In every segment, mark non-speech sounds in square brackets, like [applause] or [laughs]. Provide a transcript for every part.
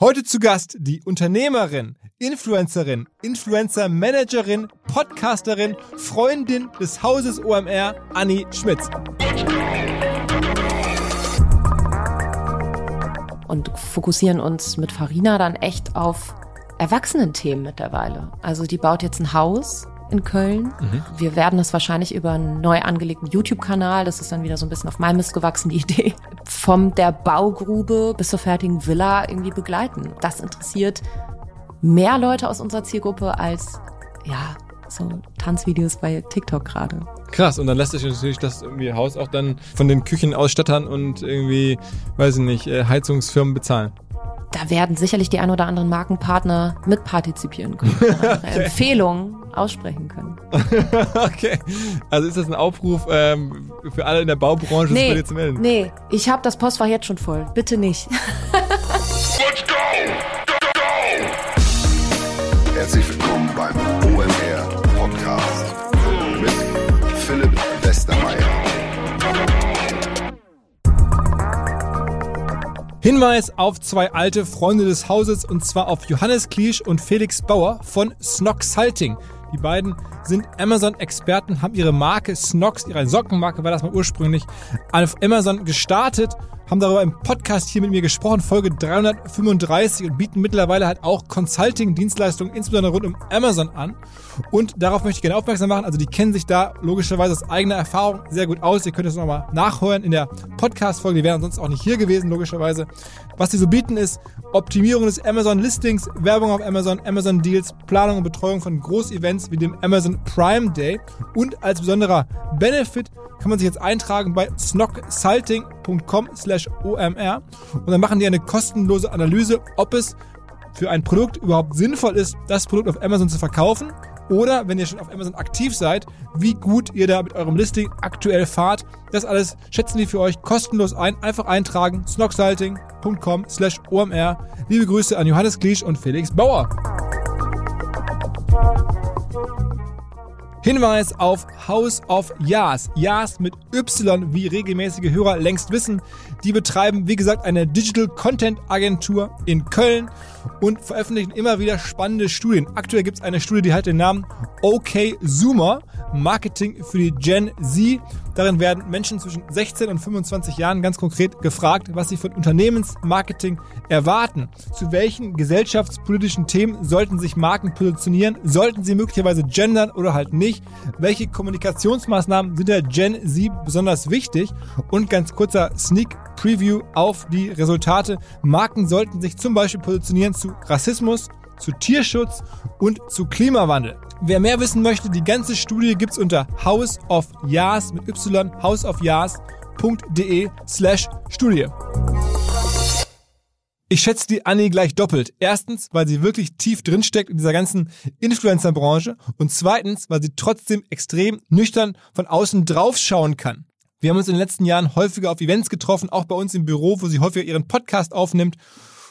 Heute zu Gast die Unternehmerin, Influencerin, Influencer-Managerin, Podcasterin, Freundin des Hauses OMR, Anni Schmitz. Und fokussieren uns mit Farina dann echt auf Erwachsenenthemen mittlerweile. Also die baut jetzt ein Haus in Köln. Mhm. Wir werden das wahrscheinlich über einen neu angelegten YouTube-Kanal, das ist dann wieder so ein bisschen auf mein Mist gewachsen, die [laughs] Idee, vom der Baugrube bis zur fertigen Villa irgendwie begleiten. Das interessiert mehr Leute aus unserer Zielgruppe als, ja, so Tanzvideos bei TikTok gerade. Krass, und dann lässt sich natürlich das irgendwie Haus auch dann von den Küchenausstattern und irgendwie, weiß ich nicht, äh, Heizungsfirmen bezahlen da werden sicherlich die ein oder anderen Markenpartner mitpartizipieren können, [laughs] okay. Empfehlungen aussprechen können. [laughs] okay, also ist das ein Aufruf ähm, für alle in der Baubranche, nee, sich zu melden? Nee, ich habe das Postfach jetzt schon voll. Bitte nicht. [laughs] Let's go! Go, go! Herzlich willkommen beim OMR Podcast mit Philipp Westermeier. Hinweis auf zwei alte Freunde des Hauses und zwar auf Johannes Kliesch und Felix Bauer von Snoxhalting. Die beiden sind Amazon-Experten, haben ihre Marke Snox, ihre Sockenmarke war das mal ursprünglich, auf Amazon gestartet haben darüber im Podcast hier mit mir gesprochen, Folge 335 und bieten mittlerweile halt auch Consulting-Dienstleistungen, insbesondere rund um Amazon an. Und darauf möchte ich gerne aufmerksam machen. Also die kennen sich da logischerweise aus eigener Erfahrung sehr gut aus. Ihr könnt das nochmal nachhören in der Podcast-Folge. Die wären sonst auch nicht hier gewesen, logischerweise. Was sie so bieten ist Optimierung des Amazon-Listings, Werbung auf Amazon, Amazon-Deals, Planung und Betreuung von Groß-Events wie dem Amazon Prime Day und als besonderer Benefit kann man sich jetzt eintragen bei snocksalting.com slash omr und dann machen die eine kostenlose Analyse, ob es für ein Produkt überhaupt sinnvoll ist, das Produkt auf Amazon zu verkaufen oder wenn ihr schon auf Amazon aktiv seid, wie gut ihr da mit eurem Listing aktuell fahrt. Das alles schätzen die für euch kostenlos ein. Einfach eintragen snocksalting.com slash omr. Liebe Grüße an Johannes Kliesch und Felix Bauer. Hinweis auf House of Yas. Yas mit Y, wie regelmäßige Hörer längst wissen. Die betreiben, wie gesagt, eine Digital Content Agentur in Köln und veröffentlichen immer wieder spannende Studien. Aktuell gibt es eine Studie, die hat den Namen OK Zoomer, Marketing für die Gen Z. Darin werden Menschen zwischen 16 und 25 Jahren ganz konkret gefragt, was sie von Unternehmensmarketing erwarten. Zu welchen gesellschaftspolitischen Themen sollten sich Marken positionieren? Sollten sie möglicherweise gendern oder halt nicht? Welche Kommunikationsmaßnahmen sind der Gen Z besonders wichtig? Und ganz kurzer Sneak Preview auf die Resultate. Marken sollten sich zum Beispiel positionieren zu Rassismus, zu Tierschutz und zu Klimawandel. Wer mehr wissen möchte, die ganze Studie gibt's unter House of Yas mit y houseofyas.de slash Studie. Ich schätze die Annie gleich doppelt. Erstens, weil sie wirklich tief drinsteckt in dieser ganzen Influencer-Branche und zweitens, weil sie trotzdem extrem nüchtern von außen draufschauen kann. Wir haben uns in den letzten Jahren häufiger auf Events getroffen, auch bei uns im Büro, wo sie häufiger ihren Podcast aufnimmt.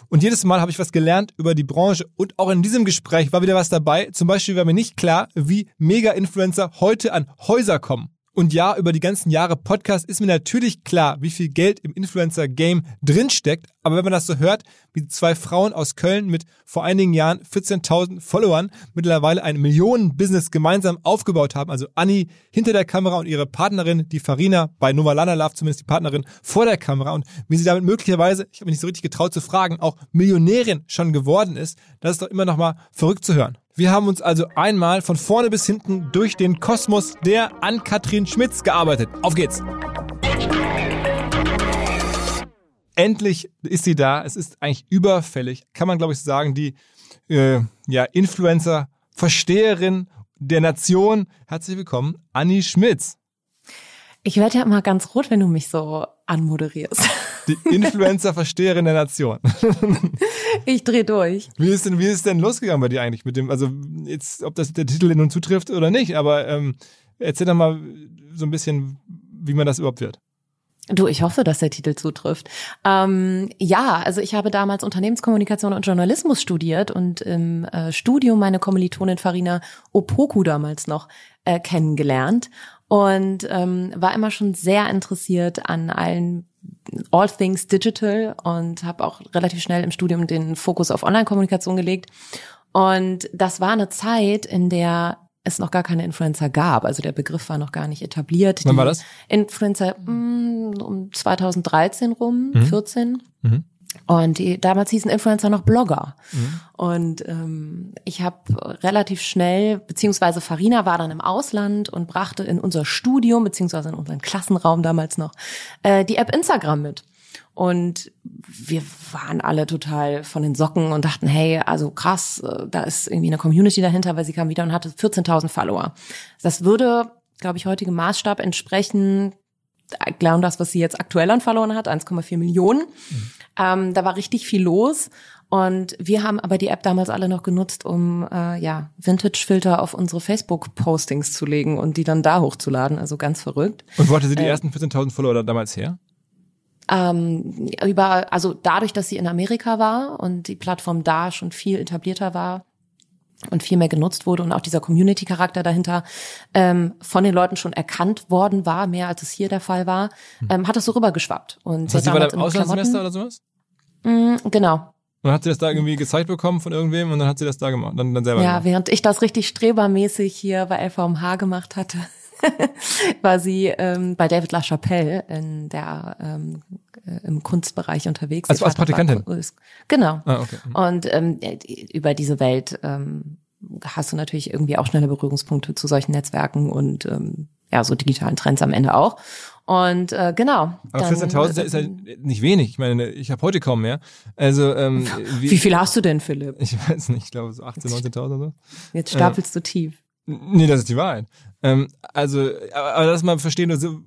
Und jedes Mal habe ich was gelernt über die Branche. Und auch in diesem Gespräch war wieder was dabei. Zum Beispiel war mir nicht klar, wie Mega-Influencer heute an Häuser kommen. Und ja, über die ganzen Jahre Podcast ist mir natürlich klar, wie viel Geld im Influencer-Game drinsteckt. Aber wenn man das so hört, wie zwei Frauen aus Köln mit vor einigen Jahren 14.000 Followern mittlerweile ein Millionen-Business gemeinsam aufgebaut haben, also Anni hinter der Kamera und ihre Partnerin, die Farina, bei Novalana Love zumindest die Partnerin, vor der Kamera und wie sie damit möglicherweise, ich habe mich nicht so richtig getraut zu fragen, auch Millionärin schon geworden ist, das ist doch immer noch mal verrückt zu hören. Wir haben uns also einmal von vorne bis hinten durch den Kosmos der Ann-Kathrin Schmitz gearbeitet. Auf geht's! Endlich ist sie da. Es ist eigentlich überfällig, kann man glaube ich sagen, die äh, ja, Influencer-Versteherin der Nation. Herzlich willkommen, Anni Schmitz. Ich werde ja immer ganz rot, wenn du mich so anmoderierst. [laughs] Die Influencer-Versteherin der Nation. [laughs] Ich drehe durch. Wie ist denn, wie ist denn losgegangen bei dir eigentlich mit dem, also jetzt, ob das der Titel nun zutrifft oder nicht, aber ähm, erzähl doch mal so ein bisschen, wie man das überhaupt wird. Du, ich hoffe, dass der Titel zutrifft. Ähm, ja, also ich habe damals Unternehmenskommunikation und Journalismus studiert und im äh, Studium meine Kommilitonin Farina Opoku damals noch äh, kennengelernt und ähm, war immer schon sehr interessiert an allen all things digital und habe auch relativ schnell im Studium den Fokus auf Online-Kommunikation gelegt. Und das war eine Zeit, in der es noch gar keine Influencer gab. Also der Begriff war noch gar nicht etabliert. Wann war das? Influencer mh, mm, um 2013 rum, mhm. 14. Mhm. Und die, damals hießen Influencer noch Blogger. Mhm. Und ähm, ich habe relativ schnell, beziehungsweise Farina war dann im Ausland und brachte in unser Studium, beziehungsweise in unseren Klassenraum damals noch, äh, die App Instagram mit. Und wir waren alle total von den Socken und dachten, hey, also krass, äh, da ist irgendwie eine Community dahinter, weil sie kam wieder und hatte 14.000 Follower. Das würde, glaube ich, heutigem Maßstab entsprechen, genau das, was sie jetzt aktuell an Followern hat, 1,4 Millionen. Mhm. Ähm, da war richtig viel los. Und wir haben aber die App damals alle noch genutzt, um äh, ja Vintage-Filter auf unsere Facebook-Postings zu legen und die dann da hochzuladen. Also ganz verrückt. Und wo hatte sie die äh, ersten 14.000 Follower damals her? Ähm, über, also dadurch, dass sie in Amerika war und die Plattform da schon viel etablierter war, und viel mehr genutzt wurde und auch dieser Community-Charakter dahinter ähm, von den Leuten schon erkannt worden war, mehr als es hier der Fall war, hm. ähm, hat das so rübergeschwappt. Und das heißt, sie war da im Auslandssemester oder sowas? Mm, genau. Und dann hat sie das da irgendwie gezeigt bekommen von irgendwem und dann hat sie das da gemacht, dann, dann selber Ja, gemacht. während ich das richtig strebermäßig hier bei LVMH gemacht hatte, [laughs] war sie ähm, bei David LaChapelle in der ähm, äh, im Kunstbereich unterwegs. Also als Praktikantin? Genau. Ah, okay. Mhm. Und ähm, über diese Welt ähm, hast du natürlich irgendwie auch schnelle Berührungspunkte zu solchen Netzwerken und ähm, ja, so digitalen Trends am Ende auch. Und äh, genau. Aber 14.000 ist ja nicht wenig. Ich meine, ich habe heute kaum mehr. Also ähm, [laughs] wie, wie viel hast du denn, Philipp? Ich weiß nicht, ich glaube so 18.000, 19.000 oder so. Jetzt stapelst äh, du tief. Nee, das ist die Wahrheit. Ähm, also, aber, lass mal verstehen, also,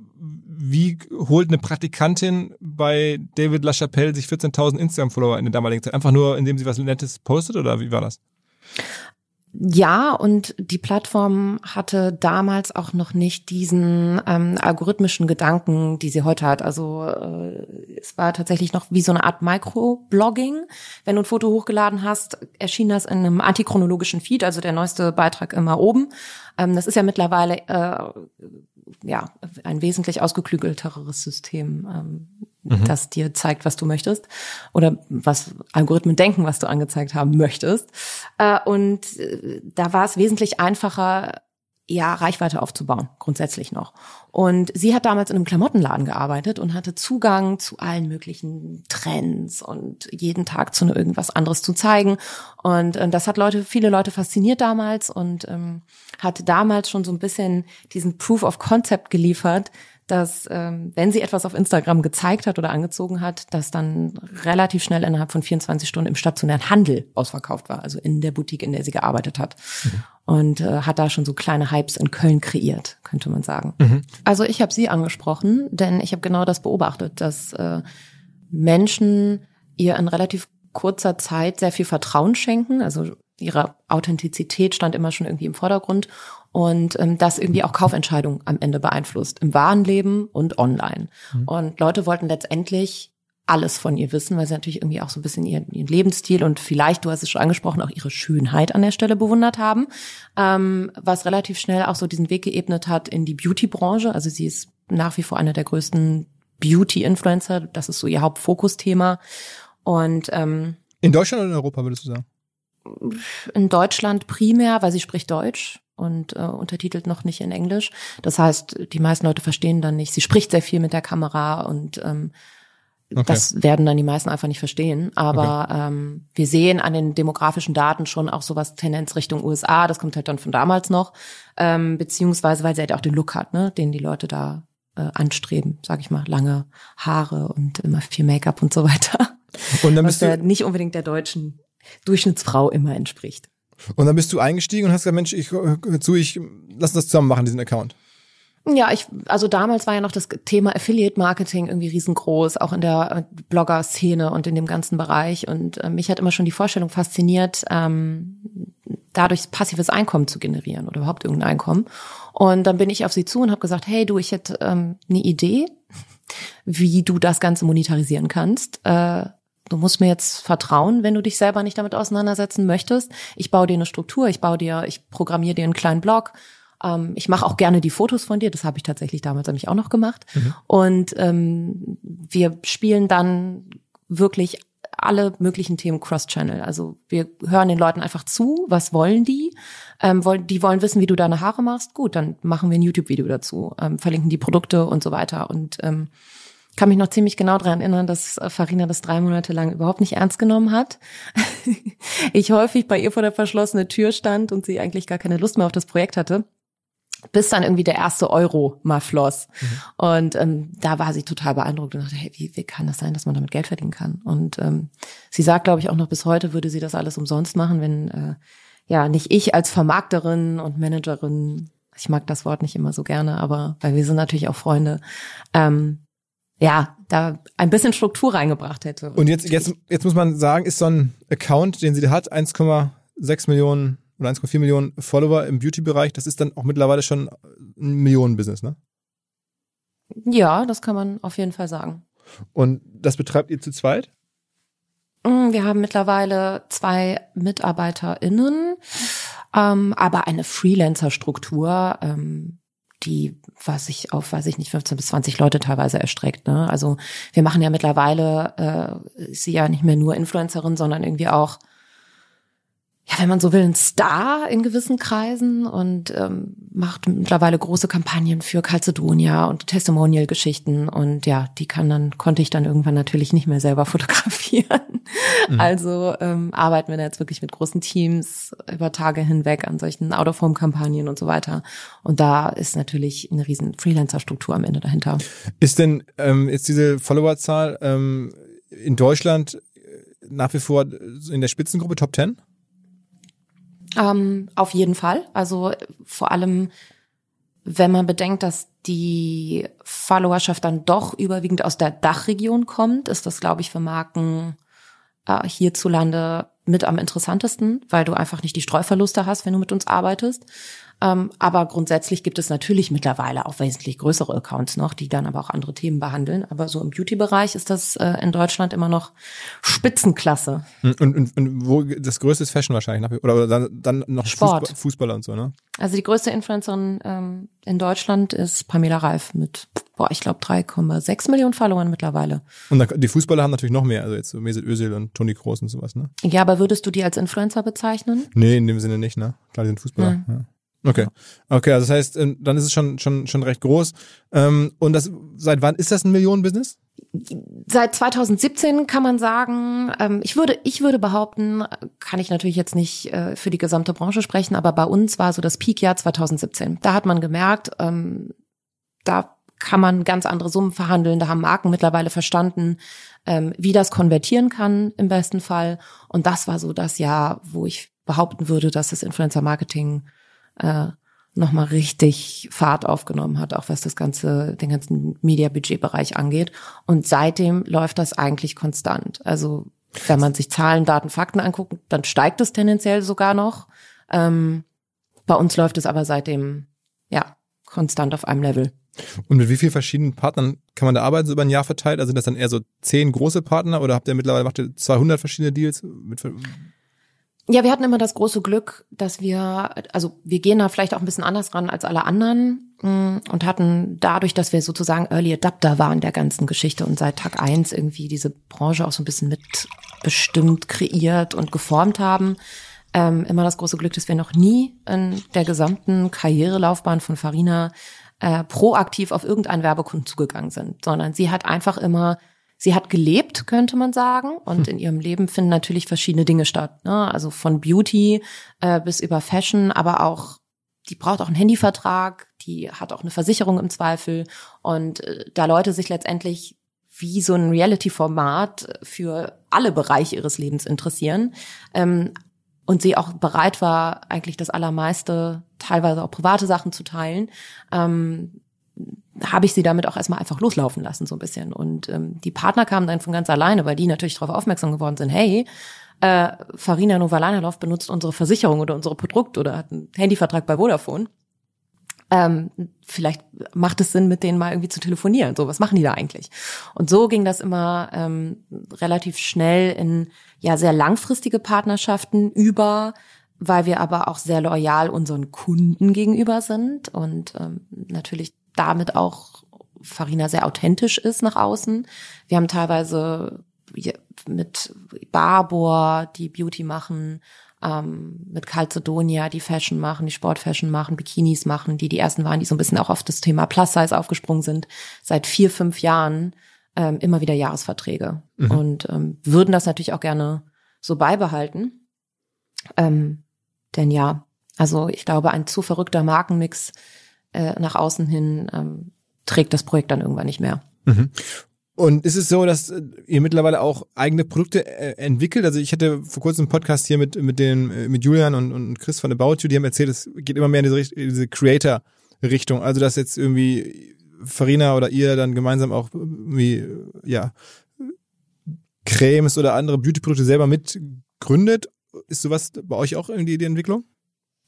wie holt eine Praktikantin bei David LaChapelle sich 14.000 Instagram-Follower in der damaligen Zeit? Einfach nur, indem sie was Nettes postet oder wie war das? Ja, und die Plattform hatte damals auch noch nicht diesen ähm, algorithmischen Gedanken, die sie heute hat. Also äh, es war tatsächlich noch wie so eine Art Microblogging. Wenn du ein Foto hochgeladen hast, erschien das in einem antichronologischen Feed, also der neueste Beitrag immer oben. Ähm, das ist ja mittlerweile äh, ja ein wesentlich ausgeklügelteres System. Ähm, mhm. das dir zeigt, was du möchtest oder was Algorithmen denken, was du angezeigt haben möchtest. Äh, und äh, da war es wesentlich einfacher, ja, Reichweite aufzubauen, grundsätzlich noch. Und sie hat damals in einem Klamottenladen gearbeitet und hatte Zugang zu allen möglichen Trends und jeden Tag zu irgendwas anderes zu zeigen. Und, und das hat Leute, viele Leute fasziniert damals und ähm, hatte damals schon so ein bisschen diesen Proof of Concept geliefert, dass ähm, wenn sie etwas auf Instagram gezeigt hat oder angezogen hat, dass dann relativ schnell innerhalb von 24 Stunden im stationären Handel ausverkauft war, also in der Boutique, in der sie gearbeitet hat. Mhm. Und äh, hat da schon so kleine Hypes in Köln kreiert, könnte man sagen. Mhm. Also ich habe sie angesprochen, denn ich habe genau das beobachtet, dass äh, Menschen ihr in relativ kurzer Zeit sehr viel Vertrauen schenken. Also ihre Authentizität stand immer schon irgendwie im Vordergrund und ähm, das irgendwie auch Kaufentscheidungen am Ende beeinflusst, im wahren Leben und online. Mhm. Und Leute wollten letztendlich alles von ihr wissen, weil sie natürlich irgendwie auch so ein bisschen ihren, ihren Lebensstil und vielleicht, du hast es schon angesprochen, auch ihre Schönheit an der Stelle bewundert haben, ähm, was relativ schnell auch so diesen Weg geebnet hat in die Beauty-Branche. Also sie ist nach wie vor einer der größten Beauty-Influencer, das ist so ihr Hauptfokusthema. Und ähm, in Deutschland oder in Europa würdest du sagen? In Deutschland primär, weil sie spricht Deutsch und äh, untertitelt noch nicht in Englisch. Das heißt, die meisten Leute verstehen dann nicht. Sie spricht sehr viel mit der Kamera und ähm, okay. das werden dann die meisten einfach nicht verstehen. Aber okay. ähm, wir sehen an den demografischen Daten schon auch sowas Tendenz Richtung USA. Das kommt halt dann von damals noch, ähm, beziehungsweise weil sie halt auch den Look hat, ne, den die Leute da äh, anstreben, sag ich mal, lange Haare und immer viel Make-up und so weiter. Und dann bist Was ja nicht unbedingt der deutschen Durchschnittsfrau immer entspricht. Und dann bist du eingestiegen und hast gesagt, Mensch, ich zu, ich lass das zusammen machen, diesen Account. Ja, ich, also damals war ja noch das Thema Affiliate Marketing irgendwie riesengroß, auch in der äh, Blogger-Szene und in dem ganzen Bereich. Und äh, mich hat immer schon die Vorstellung fasziniert, ähm, dadurch passives Einkommen zu generieren oder überhaupt irgendein Einkommen. Und dann bin ich auf sie zu und habe gesagt, hey du, ich hätte ähm, eine Idee, wie du das Ganze monetarisieren kannst. Äh, du musst mir jetzt vertrauen, wenn du dich selber nicht damit auseinandersetzen möchtest. Ich baue dir eine Struktur, ich baue dir, ich programmiere dir einen kleinen Blog Ähm, ich mache auch gerne die Fotos von dir, das habe ich tatsächlich damals nämlich auch noch gemacht. Mhm. Und ähm, wir spielen dann wirklich alle möglichen Themen Cross-Channel. Also wir hören den Leuten einfach zu, was wollen die? Ähm, wollen, die wollen wissen, wie du deine Haare machst. Gut, dann machen wir ein YouTube-Video dazu, ähm, verlinken die Produkte und so weiter. Und ähm, kann mich noch ziemlich genau daran erinnern, dass äh, Farina das drei Monate lang überhaupt nicht ernst genommen hat. [laughs] ich häufig bei ihr vor der verschlossenen Tür stand und sie eigentlich gar keine Lust mehr auf das Projekt hatte bis dann irgendwie der erste Euro mal floss. Mhm. Und ähm, da war sie total beeindruckt und dachte, hey, wie, wie kann das sein, dass man damit Geld verdienen kann? Und ähm, sie sagt, glaube ich, auch noch bis heute würde sie das alles umsonst machen, wenn äh, ja nicht ich als Vermarkterin und Managerin, ich mag das Wort nicht immer so gerne, aber weil wir sind natürlich auch Freunde, ähm, ja, da ein bisschen Struktur reingebracht hätte. Und jetzt, jetzt, jetzt muss man sagen, ist so ein Account, den sie hat, 1,6 Millionen oder 1,4 Millionen Follower im Beauty-Bereich, das ist dann auch mittlerweile schon ein Millionenbusiness, ne? Ja, das kann man auf jeden Fall sagen. Und das betreibt ihr zu zweit? Mm, wir haben mittlerweile zwei MitarbeiterInnen, ähm, aber eine Freelancer-Struktur, ähm, die, was ich auf, weiß ich nicht, 15 bis 20 Leute teilweise erstreckt. Ne? Also wir machen ja mittlerweile, äh, ist sie ja nicht mehr nur Influencerin, sondern irgendwie auch ja, wenn man so will, ein Star in gewissen Kreisen und ähm, macht mittlerweile große Kampagnen für Calcedonia und Testimonial-Geschichten und ja, die kann dann, konnte ich dann irgendwann natürlich nicht mehr selber [laughs] fotografieren. Mhm. Also ähm, arbeiten wir da jetzt wirklich mit großen Teams über Tage hinweg an solchen Out-of-Home-Kampagnen und so weiter. Und da ist natürlich eine riesen Freelancer-Struktur am Ende dahinter. Ist denn ähm, jetzt diese Followerzahl ähm, in Deutschland nach wie vor in der Spitzengruppe Top 10? Ähm, auf jeden Fall. Also vor allem, wenn man bedenkt, dass die Followerschaft dann doch überwiegend aus der Dachregion kommt, ist das, glaube ich, für Marken äh, hierzulande mit am interessantesten, weil du einfach nicht die Streuverluste hast, wenn du mit uns arbeitest. Ähm, aber grundsätzlich gibt es natürlich mittlerweile auch wesentlich größere Accounts noch, die dann aber auch andere Themen behandeln. Aber so im Beauty-Bereich ist das äh, in Deutschland immer noch Spitzenklasse. Und, und, und wo das größte ist Fashion wahrscheinlich, oder, oder dann, dann noch Sport. Fußball, Fußballer und so, ne? Also die größte Influencerin ähm, in Deutschland ist Pamela Reif mit, boah, ich glaube 3,6 Millionen Followern mittlerweile. Und dann, die Fußballer haben natürlich noch mehr, also jetzt so Mesut Özil und Toni Kroos und sowas, ne? Ja, aber würdest du die als Influencer bezeichnen? Nee, in dem Sinne nicht, ne? Klar, die sind Fußballer. Ja. ja. Okay. Okay, also das heißt, ähm, dann ist es schon, schon, schon recht groß. Ähm, und das, seit wann ist das ein Millionenbusiness? Seit 2017 kann man sagen, ähm, ich würde, ich würde behaupten, kann ich natürlich jetzt nicht äh, für die gesamte Branche sprechen, aber bei uns war so das Peakjahr 2017. Da hat man gemerkt, da kann man ganz andere Summen verhandeln. Da haben Marken mittlerweile verstanden, wie das konvertieren kann im besten Fall. Und das war so das Jahr, wo ich behaupten würde, dass das Influencer Marketing äh, nochmal richtig Fahrt aufgenommen hat, auch was das ganze, den ganzen Media-Budget-Bereich angeht. Und seitdem läuft das eigentlich konstant. Also wenn man sich Zahlen, Daten, Fakten anguckt, dann steigt es tendenziell sogar noch. Ähm, bei uns läuft es aber seitdem ja konstant auf einem Level. Und mit wie vielen verschiedenen Partnern kann man da arbeiten, so über ein Jahr verteilt? Also sind das dann eher so zehn große Partner oder habt ihr mittlerweile macht ihr 200 verschiedene Deals? Mit ja, wir hatten immer das große Glück, dass wir, also wir gehen da vielleicht auch ein bisschen anders ran als alle anderen mm, und hatten dadurch, dass wir sozusagen Early Adapter waren der ganzen Geschichte und seit Tag eins irgendwie diese Branche auch so ein bisschen mitbestimmt, kreiert und geformt haben, ähm, immer das große Glück, dass wir noch nie in der gesamten Karrierelaufbahn von Farina äh, proaktiv auf irgendeinen Werbekunden zugegangen sind, sondern sie hat einfach immer sie hat gelebt, könnte man sagen. Und hm. in ihrem Leben finden natürlich verschiedene Dinge statt. Ne? Also von Beauty äh, bis über Fashion, aber auch, die braucht auch einen Handyvertrag, die hat auch eine Versicherung im Zweifel. Und äh, da Leute sich letztendlich wie so ein Reality-Format für alle Bereiche ihres Lebens interessieren. Ähm, und sie auch bereit war, eigentlich das Allermeiste, teilweise auch private Sachen zu teilen, ähm, habe ich sie damit auch erstmal einfach loslaufen lassen, so ein bisschen. Und ähm, die Partner kamen dann von ganz alleine, weil die natürlich darauf aufmerksam geworden sind, hey, äh, Farina Novalanalov benutzt unsere Versicherung oder unsere Produkt oder hat einen Handyvertrag bei Vodafone. Ähm, vielleicht macht es Sinn, mit denen mal irgendwie zu telefonieren. So, was machen die da eigentlich? Und so ging das immer ähm, relativ schnell in ja sehr langfristige Partnerschaften über weil wir aber auch sehr loyal unseren Kunden gegenüber sind und ähm, natürlich damit auch Farina sehr authentisch ist nach außen. Wir haben teilweise mit Barbour, die Beauty machen, ähm, mit Calcedonia, die Fashion machen, die Sportfashion machen, Bikinis machen, die die ersten waren, die so ein bisschen auch auf das Thema Plus Size aufgesprungen sind, seit vier, fünf Jahren ähm, immer wieder Jahresverträge mhm. und ähm, würden das natürlich auch gerne so beibehalten. Ähm, denn ja, also ich glaube, ein zu verrückter Markenmix äh, nach außen hin ähm, trägt das Projekt dann irgendwann nicht mehr. Mhm. Und ist es so, dass äh, ihr mittlerweile auch eigene Produkte äh, entwickelt? Also ich hatte vor kurzem einen Podcast hier mit mit den äh, mit Julian und, und Chris von About You, die haben erzählt, es geht immer mehr in diese, diese Creator-Richtung. Also dass jetzt irgendwie Farina oder ihr dann gemeinsam auch irgendwie ja Cremes oder andere Beauty-Produkte selber mitgründet. Ist sowas bei euch auch irgendwie die Entwicklung?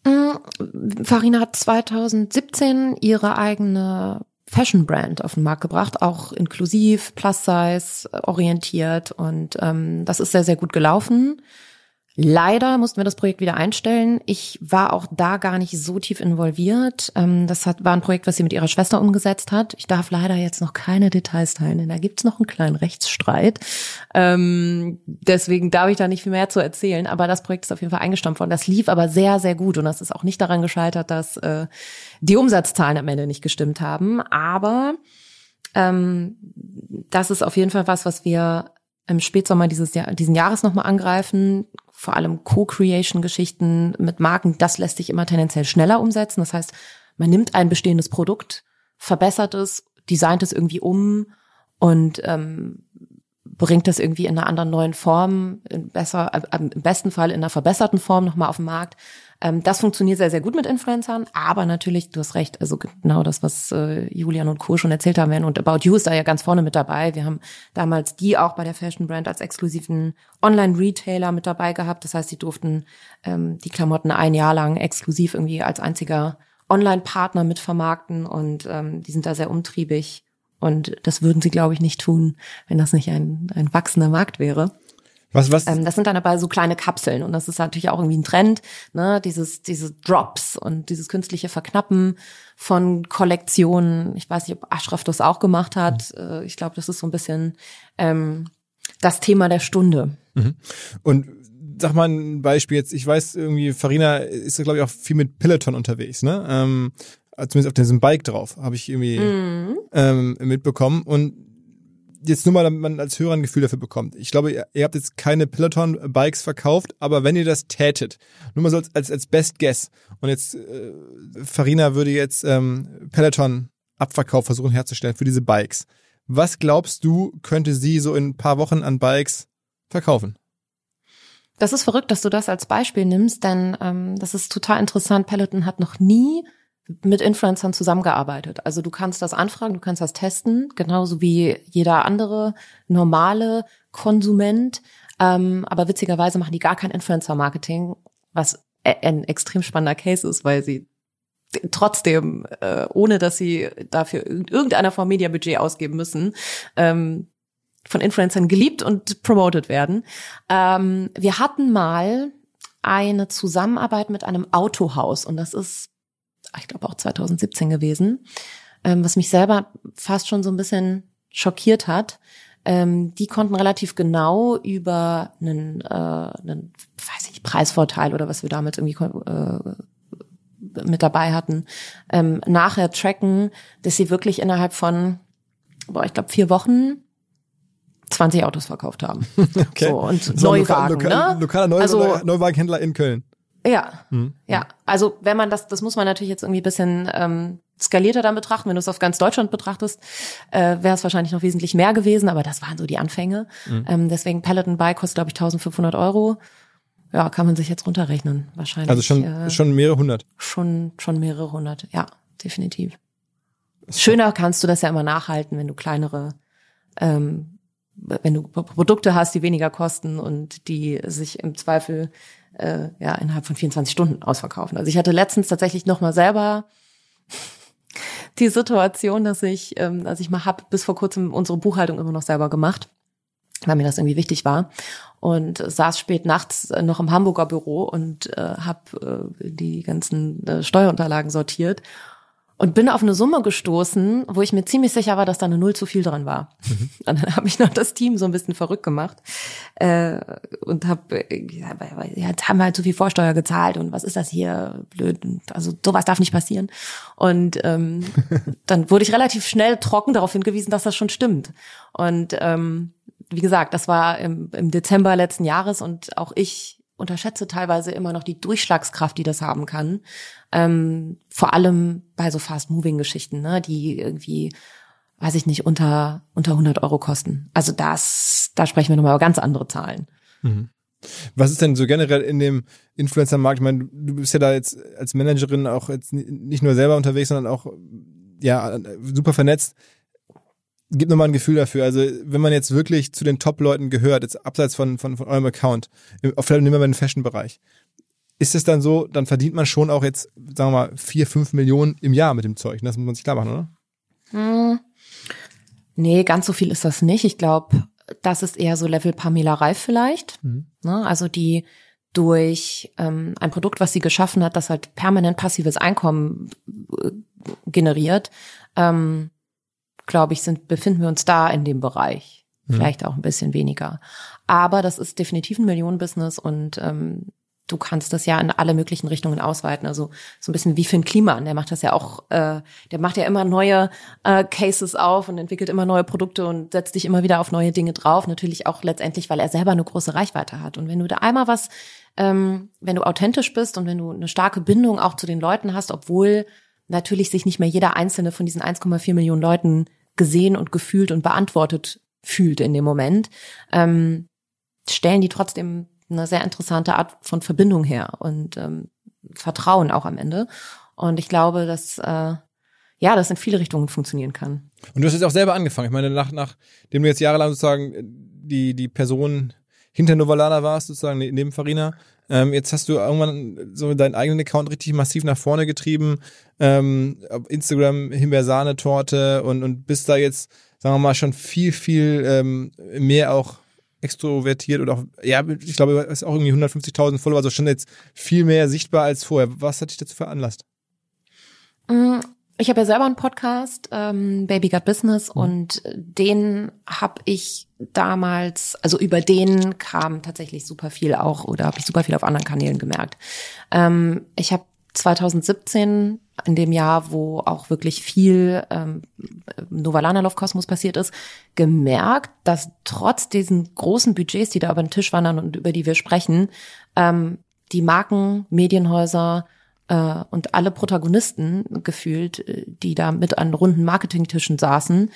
Mm, Farina hat 2017 ihre eigene Fashion Brand auf den Markt gebracht, auch inklusiv, plus size orientiert und ähm, das ist sehr, sehr gut gelaufen. Leider mussten wir das Projekt wieder einstellen. Ich war auch da gar nicht so tief involviert. Ähm, das war ein Projekt, was sie mit ihrer Schwester umgesetzt hat. Ich darf leider jetzt noch keine Details teilen, denn da gibt's noch einen kleinen Rechtsstreit. Ähm, deswegen darf ich da nicht viel mehr zu erzählen. Aber das Projekt ist auf jeden Fall eingestampft worden. Das lief aber sehr, sehr gut. Und das ist auch nicht daran gescheitert, dass äh, die Umsatzzahlen am Ende nicht gestimmt haben. Aber ähm, das ist auf jeden Fall was, was wir im Spätsommer dieses Jahr, diesen Jahres nochmal angreifen vor allem Co-Creation-Geschichten mit Marken, das lässt sich immer tendenziell schneller umsetzen. Das heißt, man nimmt ein bestehendes Produkt, verbessert es, designt es irgendwie um und ähm, bringt das irgendwie in einer anderen neuen Form, in besser, äh, im besten Fall in einer verbesserten Form nochmal auf den Markt. Ähm, das funktioniert sehr, sehr gut mit Influencern, aber natürlich, du hast recht, also genau das, was äh, Julian und Co. schon erzählt haben werden. Und About You ist da ja ganz vorne mit dabei. Wir haben damals die auch bei der Fashion Brand als exklusiven Online-Retailer mit dabei gehabt. Das heißt, sie durften ähm, die Klamotten ein Jahr lang exklusiv irgendwie als einziger Online-Partner mit vermarkten und ähm, die sind da sehr umtriebig. Und das würden sie, glaube ich, nicht tun, wenn das nicht ein, ein wachsender Markt wäre. Was, was? Ähm, das sind dann aber so kleine Kapseln und das ist natürlich auch irgendwie ein Trend, ne? Dieses, diese Drops und dieses künstliche Verknappen von Kollektionen. Ich weiß nicht, ob Ashraf das auch gemacht hat. Mhm. Ich glaube, das ist so ein bisschen ähm, das Thema der Stunde. Mhm. Und sag mal ein Beispiel jetzt. Ich weiß irgendwie, Farina ist glaube ich auch viel mit Peloton unterwegs, ne? Ähm, zumindest auf diesem Bike drauf, habe ich irgendwie mhm. ähm, mitbekommen. Und jetzt nur mal, damit man als Hörer ein Gefühl dafür bekommt. Ich glaube, ihr, ihr habt jetzt keine Peloton-Bikes verkauft, aber wenn ihr das tätet, nur mal so als, als Best Guess, und jetzt äh, Farina würde jetzt ähm, Peloton-Abverkauf versuchen herzustellen für diese Bikes. Was glaubst du, könnte sie so in ein paar Wochen an Bikes verkaufen? Das ist verrückt, dass du das als Beispiel nimmst, denn ähm, das ist total interessant. Peloton hat noch nie mit Influencern zusammengearbeitet. Also du kannst das anfragen, du kannst das testen, genauso wie jeder andere normale Konsument. Ähm, aber witzigerweise machen die gar kein Influencer-Marketing, was e-, ein extrem spannender Case ist, weil sie trotzdem, äh, ohne dass sie dafür irgendeiner Form Mediabudget ausgeben müssen, ähm, von Influencern geliebt und promoted werden. Ähm, wir hatten mal eine Zusammenarbeit mit einem Autohaus und das ist ich glaube auch 2017 gewesen, ähm, was mich selber fast schon so ein bisschen schockiert hat. Ähm, die konnten relativ genau über einen, äh, einen, weiß ich, Preisvorteil oder was wir damals irgendwie äh, mit dabei hatten, ähm, nachher tracken, dass sie wirklich innerhalb von, boah, ich glaube vier Wochen 20 Autos verkauft haben. [laughs] Okay. So, und so Neuwagen, lokal, lokal, ne? Lokaler Neu also, Neuwagenhändler in Köln. Ja, mhm. ja. Also wenn man das, das muss man natürlich jetzt irgendwie ein bisschen ähm, skalierter dann betrachten. Wenn du es auf ganz Deutschland betrachtest, äh, wäre es wahrscheinlich noch wesentlich mehr gewesen, aber das waren so die Anfänge. Mhm. Ähm, deswegen Peloton Bike kostet, glaube ich, 1500 Euro. Ja, kann man sich jetzt runterrechnen, wahrscheinlich. Also schon, äh, schon mehrere hundert. Schon, schon mehrere hundert, ja, definitiv. Schöner kannst du das ja immer nachhalten, wenn du kleinere, ähm, wenn du Produkte hast, die weniger kosten und die sich im Zweifel äh, ja innerhalb von 24 Stunden ausverkaufen. Also ich hatte letztens tatsächlich noch mal selber [laughs] die Situation, dass ich, ähm, also ich mal hab bis vor kurzem unsere Buchhaltung immer noch selber gemacht weil mir das irgendwie wichtig war und saß spät nachts noch im Hamburger Büro und äh, habe äh, die ganzen äh, Steuerunterlagen sortiert und bin auf eine Summe gestoßen, wo ich mir ziemlich sicher war, dass da eine Null zu viel drin war. Mhm. Und dann [laughs] habe ich noch das Team so ein bisschen verrückt gemacht äh, und habe, äh, ja, jetzt haben halt zu viel Vorsteuer gezahlt und was ist das hier blöd? Also sowas darf nicht passieren. Und ähm, [laughs] dann wurde ich relativ schnell trocken darauf hingewiesen, dass das schon stimmt. Und ähm, wie gesagt, das war im, im Dezember letzten Jahres und auch ich unterschätze teilweise immer noch die Durchschlagskraft, die das haben kann. Ähm, vor allem bei so Fast-Moving-Geschichten, ne, die irgendwie, weiß ich nicht, unter, unter 100 Euro kosten. Also das, da sprechen wir nochmal über ganz andere Zahlen. Mhm. Was ist denn so generell in dem Influencer-Markt? Ich meine, du bist ja da jetzt als Managerin auch jetzt nicht nur selber unterwegs, sondern auch ja super vernetzt gib nochmal ein Gefühl dafür. Also, wenn man jetzt wirklich zu den Top-Leuten gehört, jetzt abseits von, von, von eurem Account, vielleicht nehmen wir mal den Fashion-Bereich, ist es dann so, dann verdient man schon auch jetzt, sagen wir mal, vier, fünf Millionen im Jahr mit dem Zeug. Das muss man sich klar machen, oder? Hm. Nee, ganz so viel ist das nicht. Ich glaube, das ist eher so Level Pamela Reif vielleicht. Mhm. Ne? Also die durch ähm, ein Produkt, was sie geschaffen hat, das halt permanent passives Einkommen äh, generiert, ähm, glaube ich, sind, befinden wir uns da in dem Bereich. Mhm. Vielleicht auch ein bisschen weniger. Aber das ist definitiv ein Millionenbusiness und ähm, du kannst das ja in alle möglichen Richtungen ausweiten. Also so ein bisschen wie Finn Kliman, der macht das ja auch, äh, der macht ja immer neue äh, Cases auf und entwickelt immer neue Produkte und setzt dich immer wieder auf neue Dinge drauf. Natürlich auch letztendlich, weil er selber eine große Reichweite hat. Und wenn du da einmal was, ähm, wenn du authentisch bist und wenn du eine starke Bindung auch zu den Leuten hast, obwohl natürlich sich nicht mehr jeder einzelne von diesen 1,4 Millionen Leuten gesehen und gefühlt und beantwortet fühlt in dem Moment, ähm, stellen die trotzdem eine sehr interessante Art von Verbindung her und ähm, Vertrauen auch am Ende. Und ich glaube, dass äh, ja, das in viele Richtungen funktionieren kann. Und du hast jetzt auch selber angefangen. Ich meine, nach, nachdem du jetzt jahrelang sozusagen die, die Person hinter Novalana warst, sozusagen ne, neben Farina, ähm, jetzt hast du irgendwann so deinen eigenen Account richtig massiv nach vorne getrieben. Ähm, Instagram Himbeersahne-Torte und, und bist da jetzt, sagen wir mal, schon viel, viel ähm, mehr auch extrovertiert oder auch, ja, ich glaube, es ist auch irgendwie 150.000 Follower, also schon jetzt viel mehr sichtbar als vorher. Was hat dich dazu veranlasst? Ich habe ja selber einen Podcast, ähm, Baby Got Business, mhm. und den habe ich damals, also über den kam tatsächlich super viel auch oder habe ich super viel auf anderen Kanälen gemerkt. Ähm, ich habe 2017 in dem Jahr, wo auch wirklich viel ähm, Novalana Love Kosmos passiert ist, gemerkt, dass trotz diesen großen Budgets, die da über den Tisch wandern und über die wir sprechen, ähm, die Marken, Medienhäuser, äh, und alle Protagonisten gefühlt, äh, die da mit an runden Marketingtischen saßen,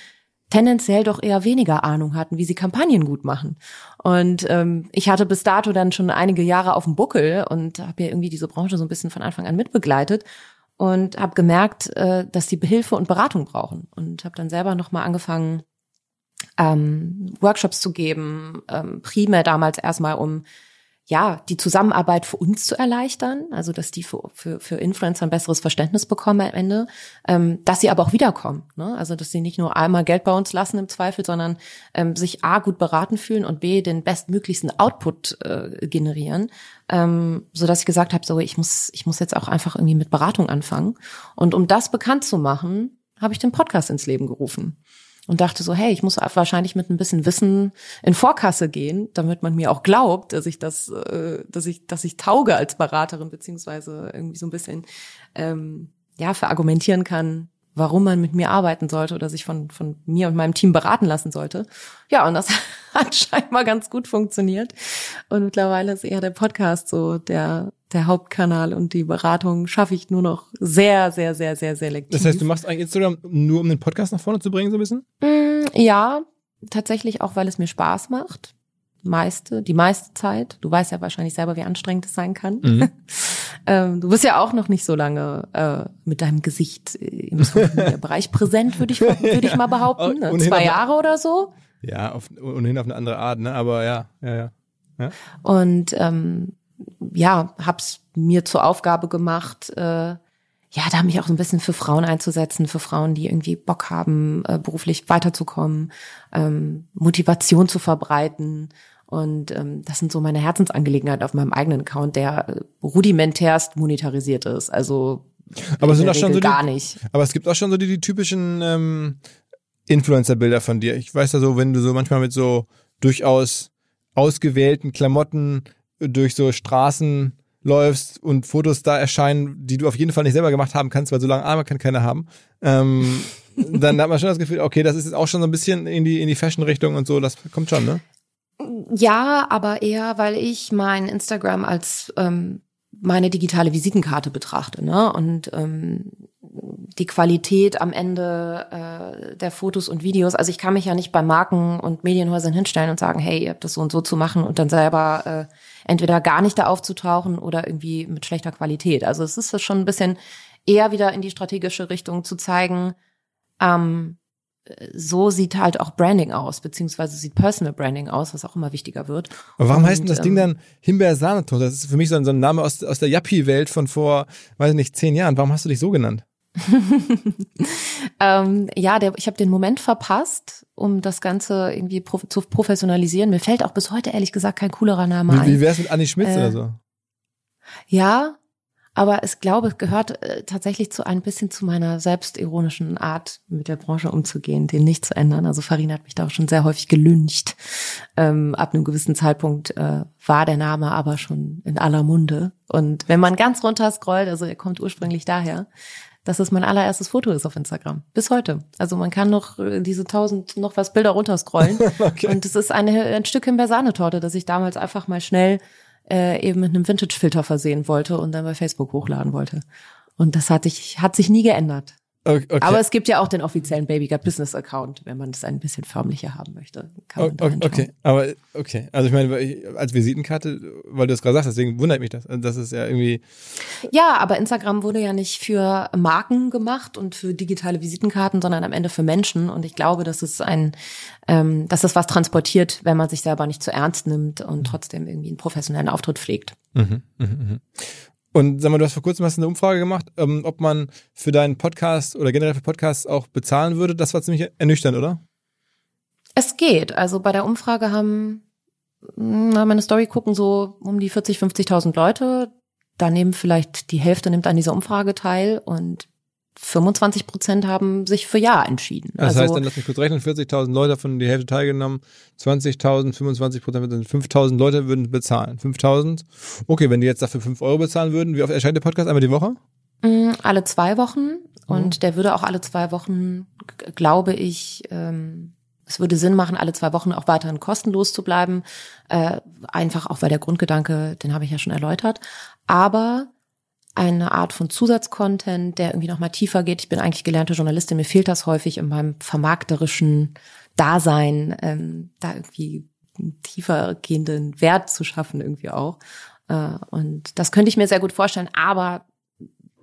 tendenziell doch eher weniger Ahnung hatten, wie sie Kampagnen gut machen. Und ähm, ich hatte bis dato dann schon einige Jahre auf dem Buckel und habe ja irgendwie diese Branche so ein bisschen von Anfang an mitbegleitet und habe gemerkt, äh, dass sie Hilfe und Beratung brauchen und habe dann selber noch mal angefangen ähm, Workshops zu geben, ähm, primär damals erstmal um ja, die Zusammenarbeit für uns zu erleichtern, also dass die für, für, für Influencer ein besseres Verständnis bekommen am Ende, ähm, dass sie aber auch wiederkommen. Ne? Also dass sie nicht nur einmal Geld bei uns lassen im Zweifel, sondern ähm, sich A gut beraten fühlen und B den bestmöglichsten Output äh, generieren. Ähm, so dass ich gesagt habe, so ich muss, ich muss jetzt auch einfach irgendwie mit Beratung anfangen. Und um das bekannt zu machen, habe ich den Podcast ins Leben gerufen und dachte so, hey, ich muss wahrscheinlich mit ein bisschen Wissen in Vorkasse gehen, damit man mir auch glaubt, dass ich das, äh, dass ich, dass ich tauge als Beraterin beziehungsweise irgendwie so ein bisschen ähm, ja verargumentieren kann, warum man mit mir arbeiten sollte oder sich von von mir und meinem Team beraten lassen sollte. Ja, und das [laughs] hat scheinbar ganz gut funktioniert. Und mittlerweile ist eher der Podcast so der der Hauptkanal und die Beratung schaffe ich nur noch sehr, sehr, sehr, sehr selektiv. Das heißt, du machst eigentlich Instagram nur, um den Podcast nach vorne zu bringen, so ein bisschen? Mm, ja, tatsächlich auch, weil es mir Spaß macht. Meiste, die meiste Zeit. Du weißt ja wahrscheinlich selber, wie anstrengend es sein kann. Mhm. [laughs] ähm, du bist ja auch noch nicht so lange äh, mit deinem Gesicht im Bereich präsent, würde ich, würde ich mal behaupten. Ne? Zwei Jahre oder so. Ja, auf, ohnehin auf eine andere Art, ne? Aber ja, ja, ja. ja. Und ähm, ja, hab's mir zur Aufgabe gemacht, äh, ja, da mich auch so ein bisschen für Frauen einzusetzen, für Frauen, die irgendwie Bock haben, äh, beruflich weiterzukommen, ähm, Motivation zu verbreiten. Und ähm, das sind so meine Herzensangelegenheiten auf meinem eigenen Account, der äh, rudimentärst monetarisiert ist. Also aber es sind auch schon so die, gar nicht. Aber es gibt auch schon so die, die typischen ähm, Influencer-Bilder von dir. Ich weiß ja so, wenn du so manchmal mit so durchaus ausgewählten Klamotten durch so Straßen läufst und Fotos da erscheinen, die du auf jeden Fall nicht selber gemacht haben kannst, weil so lange Arme kann keiner haben, ähm, [laughs] dann hat man schon das Gefühl, okay, das ist jetzt auch schon so ein bisschen in die, in die Fashion-Richtung und so, das kommt schon, ne? Ja, aber eher, weil ich mein Instagram als ähm, meine digitale Visitenkarte betrachte, ne? Und ähm, die Qualität am Ende äh, der Fotos und Videos. Also ich kann mich ja nicht bei Marken und Medienhäusern hinstellen und sagen, hey, ihr habt das so und so zu machen und dann selber äh, entweder gar nicht da aufzutauchen oder irgendwie mit schlechter Qualität. Also es ist schon ein bisschen eher wieder in die strategische Richtung zu zeigen, ähm, so sieht halt auch Branding aus, beziehungsweise sieht Personal Branding aus, was auch immer wichtiger wird. Aber warum und, heißt denn das Ding ähm, dann Himbeer-Sahnetorte? Das ist für mich so ein, so ein Name aus, aus der Yuppie-Welt von vor, weiß ich nicht, zehn Jahren. Warum hast du dich so genannt? [laughs] ähm, ja, der, ich habe den Moment verpasst, um das Ganze irgendwie prof zu professionalisieren. Mir fällt auch bis heute ehrlich gesagt kein coolerer Name wie, ein. Wie wär's mit Anni Schmitz äh, oder so? Ja, aber es glaube, es gehört äh, tatsächlich zu ein bisschen zu meiner selbstironischen Art, mit der Branche umzugehen, den nicht zu ändern. Also Farina hat mich da auch schon sehr häufig gelüncht. Ähm, ab einem gewissen Zeitpunkt äh, war der Name aber schon in aller Munde. Und wenn man ganz runter scrollt, also er kommt ursprünglich daher, dass es mein allererstes Foto ist auf Instagram. Bis heute. Also man kann noch äh, diese tausend noch was Bilder runterscrollen. [laughs] okay. Und es ist eine, ein Stück Himbeersahnetorte, das ich damals einfach mal schnell äh, eben mit einem Vintage-Filter versehen wollte und dann bei Facebook hochladen wollte. Und das hat sich, hat sich nie geändert. Okay. Aber es gibt ja auch den offiziellen Baby Gut Business Account, wenn man es ein bisschen förmlicher haben möchte. okay, okay, aber okay. Also ich meine, als Visitenkarte, weil du es gerade sagst, deswegen wundert mich das. Das ist ja irgendwie. Ja, aber Instagram wurde ja nicht für Marken gemacht und für digitale Visitenkarten, sondern am Ende für Menschen. Und ich glaube, dass es ein, ähm, dass es was transportiert, wenn man sich selber nicht zu ernst nimmt und trotzdem irgendwie einen professionellen Auftritt pflegt. Mhm, mh, mh. Und sag mal, du hast vor kurzem hast eine Umfrage gemacht, ähm, ob man für deinen Podcast oder generell für Podcasts auch bezahlen würde. Das war ziemlich ernüchternd, oder? Es geht. Also bei der Umfrage haben, na, meine Story gucken so um die 40, 50.000 Leute. Da nehmen vielleicht die Hälfte nimmt an dieser Umfrage teil und 25 Prozent haben sich für Ja entschieden. Das also, heißt, dann lass mich kurz rechnen, 40.000 Leute von die Hälfte teilgenommen, 20.000, 25 Prozent, 5.000 Leute würden bezahlen. 5.000, okay, wenn die jetzt dafür 5 Euro bezahlen würden, wie oft erscheint der Podcast? Einmal die Woche? Mm, alle zwei Wochen und mhm. der würde auch alle zwei Wochen, glaube ich, ähm, es würde Sinn machen, alle zwei Wochen auch weiterhin kostenlos zu bleiben. Äh, einfach auch weil der Grundgedanke, den habe ich ja schon erläutert. Aber eine Art von Zusatzcontent, der irgendwie nochmal tiefer geht. Ich bin eigentlich gelernte Journalistin, mir fehlt das häufig in meinem vermarkterischen Dasein, ähm, da irgendwie einen tiefer gehenden Wert zu schaffen irgendwie auch. Äh, und das könnte ich mir sehr gut vorstellen, aber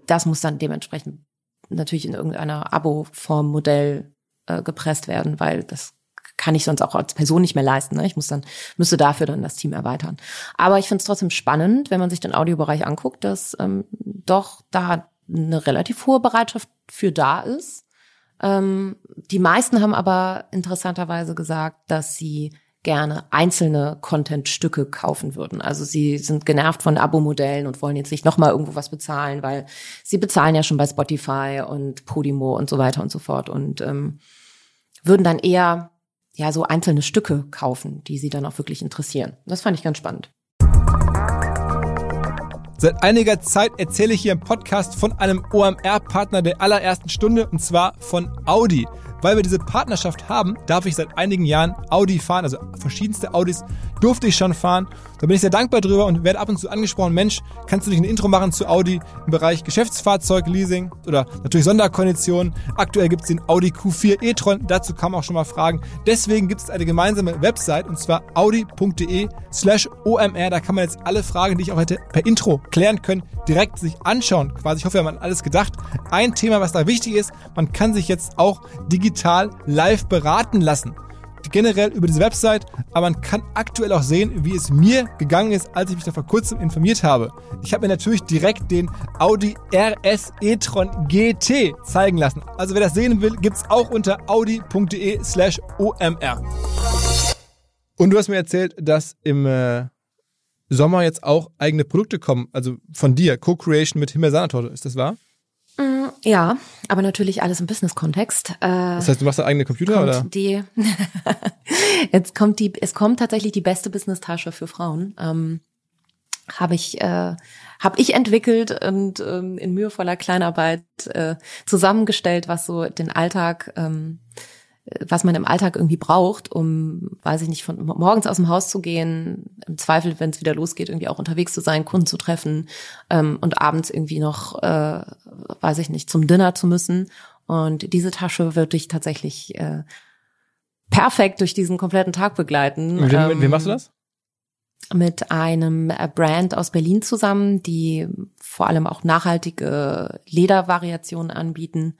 das muss dann dementsprechend natürlich in irgendeiner Abo-Form-Modell äh, gepresst werden, weil das kann ich sonst auch als Person nicht mehr leisten. Ne? Ich muss dann, müsste dafür dann das Team erweitern. Aber ich finde es trotzdem spannend, wenn man sich den Audiobereich anguckt, dass ähm, doch da eine relativ hohe Bereitschaft für da ist. Ähm, die meisten haben aber interessanterweise gesagt, dass sie gerne einzelne Content-Stücke kaufen würden. Also sie sind genervt von Abo-Modellen und wollen jetzt nicht nochmal irgendwo was bezahlen, weil sie bezahlen ja schon bei Spotify und Podimo und so weiter und so fort und ähm, würden dann eher ja so einzelne Stücke kaufen, die sie dann auch wirklich interessieren. Das fand ich ganz spannend. Seit einiger Zeit erzähle ich hier im Podcast von einem OMR-Partner der allerersten Stunde und zwar von Audi. Weil wir diese Partnerschaft haben, darf ich seit einigen Jahren Audi fahren, also verschiedenste Audis durfte ich schon fahren. Da bin ich sehr dankbar drüber und werde ab und zu angesprochen, Mensch, kannst du nicht ein Intro machen zu Audi im Bereich Geschäftsfahrzeug, Leasing oder natürlich Sonderkonditionen. Aktuell gibt es den Audi Q4 e-tron, dazu kamen auch schon mal Fragen. Deswegen gibt es eine gemeinsame Website und zwar audi.de slash omr. Da kann man jetzt alle Fragen, die ich auch hätte per Intro klären können, direkt sich anschauen. Quasi, ich hoffe, wir haben alles gedacht. Ein Thema, was da wichtig ist, man kann sich jetzt auch digital live beraten lassen. generell über diese Website, aber man kann aktuell auch sehen, wie es mir gegangen ist, als ich mich da vor kurzem informiert habe. Ich habe mir natürlich direkt den Audi RS e-tron GT zeigen lassen. Also wer das sehen will, gibt's auch unter audi.de slash omr. Und du hast mir erzählt, dass im äh, Sommer jetzt auch eigene Produkte kommen, also von dir, Co-Creation mit Himbeersahntorte. Ist das wahr? Mm, Ja, aber natürlich alles im Business-Kontext. Äh, Das heißt, du machst da eigene Computer oder? die [laughs] jetzt kommt die es kommt tatsächlich die beste Business-Tasche für Frauen. Ähm, habe ich äh, habe ich entwickelt und ähm, in mühevoller Kleinarbeit äh, zusammengestellt, was so den Alltag ähm, was man im Alltag irgendwie braucht, um, weiß ich nicht, von morgens aus dem Haus zu gehen, im Zweifel, wenn es wieder losgeht, irgendwie auch unterwegs zu sein, Kunden zu treffen ähm, und abends irgendwie noch, äh, weiß ich nicht, zum Dinner zu müssen. Und diese Tasche wird dich tatsächlich äh, perfekt durch diesen kompletten Tag begleiten. Mit wem, Ähm, wem machst du das? mit einem äh, Brand aus Berlin zusammen, die vor allem auch nachhaltige Ledervariationen anbieten.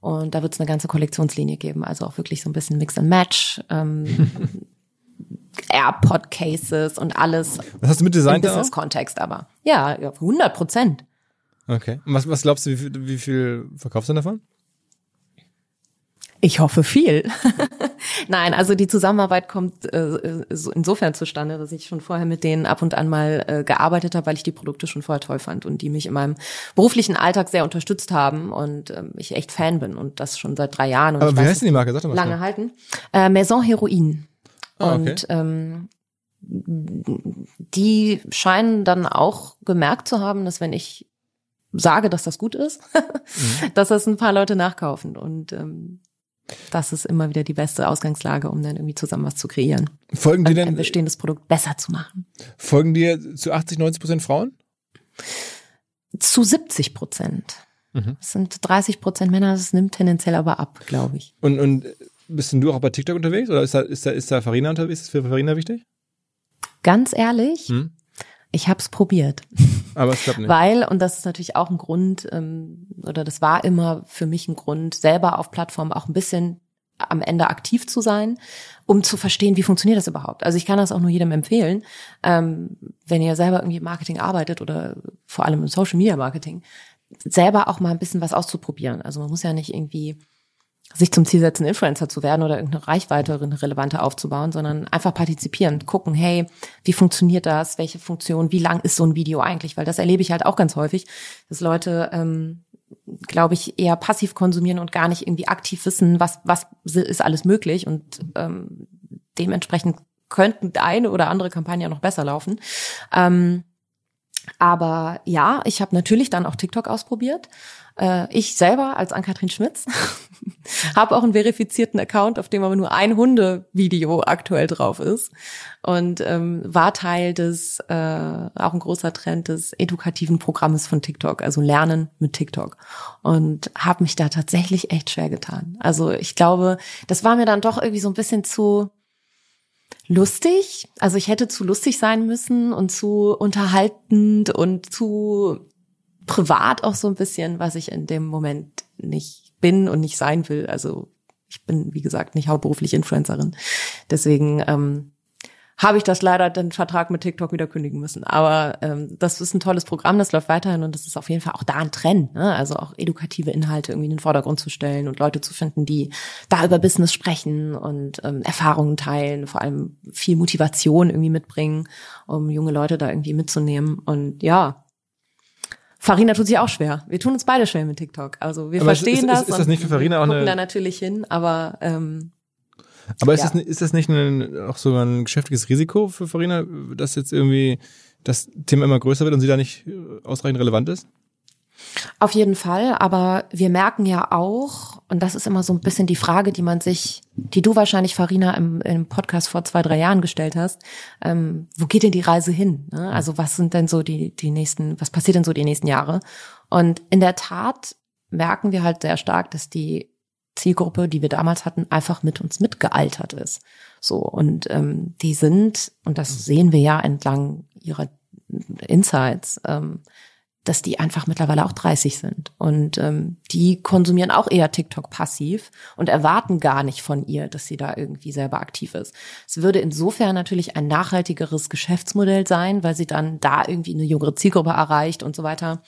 Und da wird es eine ganze Kollektionslinie geben, also auch wirklich so ein bisschen Mix and Match, ähm, [laughs] AirPod-Cases und alles Was hast du mit im Design da auch? Business-Kontext aber. Ja, ja, 100 Prozent. Okay. Und was, was glaubst du, wie viel, wie viel verkaufst du denn davon? Ich hoffe viel. [laughs] Nein, also die Zusammenarbeit kommt äh, so insofern zustande, dass ich schon vorher mit denen ab und an mal äh, gearbeitet habe, weil ich die Produkte schon vorher toll fand und die mich in meinem beruflichen Alltag sehr unterstützt haben und ähm, ich echt Fan bin und das schon seit drei Jahren. Und Aber wie heißt denn die Marke? Sag doch mal. lange schnell. halten. Äh, Maison Heroin. Ah, okay. Und ähm, die scheinen dann auch gemerkt zu haben, dass wenn ich sage, dass das gut ist, [laughs] Mhm. dass das ein paar Leute nachkaufen. Und ähm, das ist immer wieder die beste Ausgangslage, um dann irgendwie zusammen was zu kreieren. Folgen die Und ein denn, bestehendes Produkt besser zu machen. folgen dir zu 80, 90 Prozent Frauen? Zu 70 Prozent. Mhm. Es sind 30 Prozent Männer, das nimmt tendenziell aber ab, glaube ich. Und, und bist denn du auch bei TikTok unterwegs? Oder ist da, ist da, ist da Farina unterwegs? Ist das für Farina wichtig? Ganz ehrlich, Hm? Ich habe es probiert. Aber es klappt nicht. Weil, und das ist natürlich auch ein Grund, ähm, oder das war immer für mich ein Grund, selber auf Plattformen auch ein bisschen am Ende aktiv zu sein, um zu verstehen, wie funktioniert das überhaupt. Also ich kann das auch nur jedem empfehlen, ähm, wenn ihr selber irgendwie im Marketing arbeitet oder vor allem im Social Media Marketing, selber auch mal ein bisschen was auszuprobieren. Also man muss ja nicht irgendwie sich zum Ziel setzen, Influencer zu werden oder irgendeine Reichweite, eine relevante aufzubauen, sondern einfach partizipieren, gucken, hey, wie funktioniert das, welche Funktion, wie lang ist so ein Video eigentlich, weil das erlebe ich halt auch ganz häufig, dass Leute, ähm, glaube ich, eher passiv konsumieren und gar nicht irgendwie aktiv wissen, was, was ist alles möglich und ähm, dementsprechend könnten eine oder andere Kampagne noch besser laufen. Ähm, aber ja, ich habe natürlich dann auch TikTok ausprobiert. Äh, ich selber als Ann-Kathrin Schmitz [laughs] habe auch einen verifizierten Account, auf dem aber nur ein Hunde-Video aktuell drauf ist. Und ähm, war Teil des, äh, auch ein großer Trend des edukativen Programmes von TikTok, also Lernen mit TikTok. Und habe mich da tatsächlich echt schwer getan. Also ich glaube, das war mir dann doch irgendwie so ein bisschen zu lustig. Also ich hätte zu lustig sein müssen und zu unterhaltend und zu privat auch so ein bisschen, was ich in dem Moment nicht bin und nicht sein will. Also ich bin, wie gesagt, nicht hauptberuflich Influencerin. Deswegen ähm, habe ich das leider den Vertrag mit TikTok wieder kündigen müssen. Aber ähm, das ist ein tolles Programm, das läuft weiterhin und das ist auf jeden Fall auch da ein Trend. Ne? Also auch edukative Inhalte irgendwie in den Vordergrund zu stellen und Leute zu finden, die da über Business sprechen und ähm, Erfahrungen teilen, vor allem viel Motivation irgendwie mitbringen, um junge Leute da irgendwie mitzunehmen. Und ja, Farina tut sich auch schwer. Wir tun uns beide schwer mit TikTok. Also wir Aber ist- verstehen ist- das. ist das nicht für Farina auch gucken eine- da natürlich hin, aber ähm, Aber ist, Ja. das, ist das nicht ein, auch so ein geschäftliches Risiko für Farina, dass jetzt irgendwie das Thema immer größer wird und sie da nicht äh, ausreichend relevant ist? Auf jeden Fall, aber wir merken ja auch, und das ist immer so ein bisschen die Frage, die man sich, die du wahrscheinlich, Farina, im, im Podcast vor zwei, drei Jahren gestellt hast, ähm, wo geht denn die Reise hin? Ne? Also was sind denn so die, die nächsten, was passiert denn so die nächsten Jahre? Und in der Tat merken wir halt sehr stark, dass die Zielgruppe, die wir damals hatten, einfach mit uns mitgealtert ist. So, und ähm, die sind, und das sehen wir ja entlang ihrer Insights, ähm, dass die einfach mittlerweile auch 30 sind. Und ähm, die konsumieren auch eher TikTok passiv und erwarten gar nicht von ihr, dass sie da irgendwie selber aktiv ist. Es würde insofern natürlich ein nachhaltigeres Geschäftsmodell sein, weil sie dann da irgendwie eine jüngere Zielgruppe erreicht und so weiter.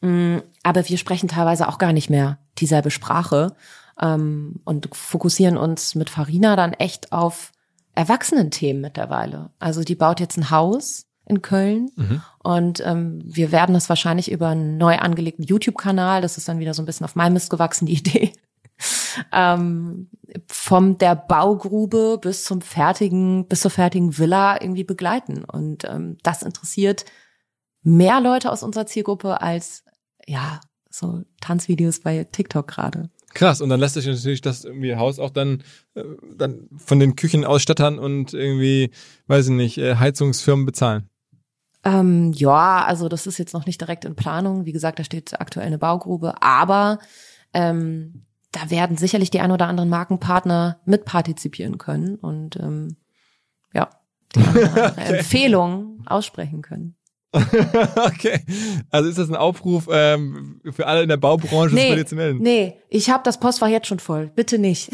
Mm, aber wir sprechen teilweise auch gar nicht mehr dieselbe Sprache ähm, und fokussieren uns mit Farina dann echt auf Erwachsenenthemen mittlerweile. Also die baut jetzt ein Haus in Köln. Mhm. Und ähm, wir werden das wahrscheinlich über einen neu angelegten YouTube-Kanal, das ist dann wieder so ein bisschen auf mein Mist gewachsen, die [laughs] Idee, ähm, vom der Baugrube bis zum fertigen, bis zur fertigen Villa irgendwie begleiten. Und ähm, das interessiert mehr Leute aus unserer Zielgruppe als ja so Tanzvideos bei TikTok gerade. Krass, und dann lässt sich natürlich das irgendwie Haus auch dann, äh, dann von den Küchenausstattern und irgendwie, weiß ich nicht, äh, Heizungsfirmen bezahlen. Ähm, ja, also das ist jetzt noch nicht direkt in Planung. Wie gesagt, da steht aktuell eine Baugrube, aber ähm, da werden sicherlich die ein oder anderen Markenpartner mitpartizipieren können und ähm, ja, die okay. [laughs] Empfehlungen aussprechen können. [laughs] okay. Also ist das ein Aufruf ähm, für alle in der Baubranche, nee, sich bei dir zu melden? Nee, ich habe das Postfach jetzt schon voll. Bitte nicht.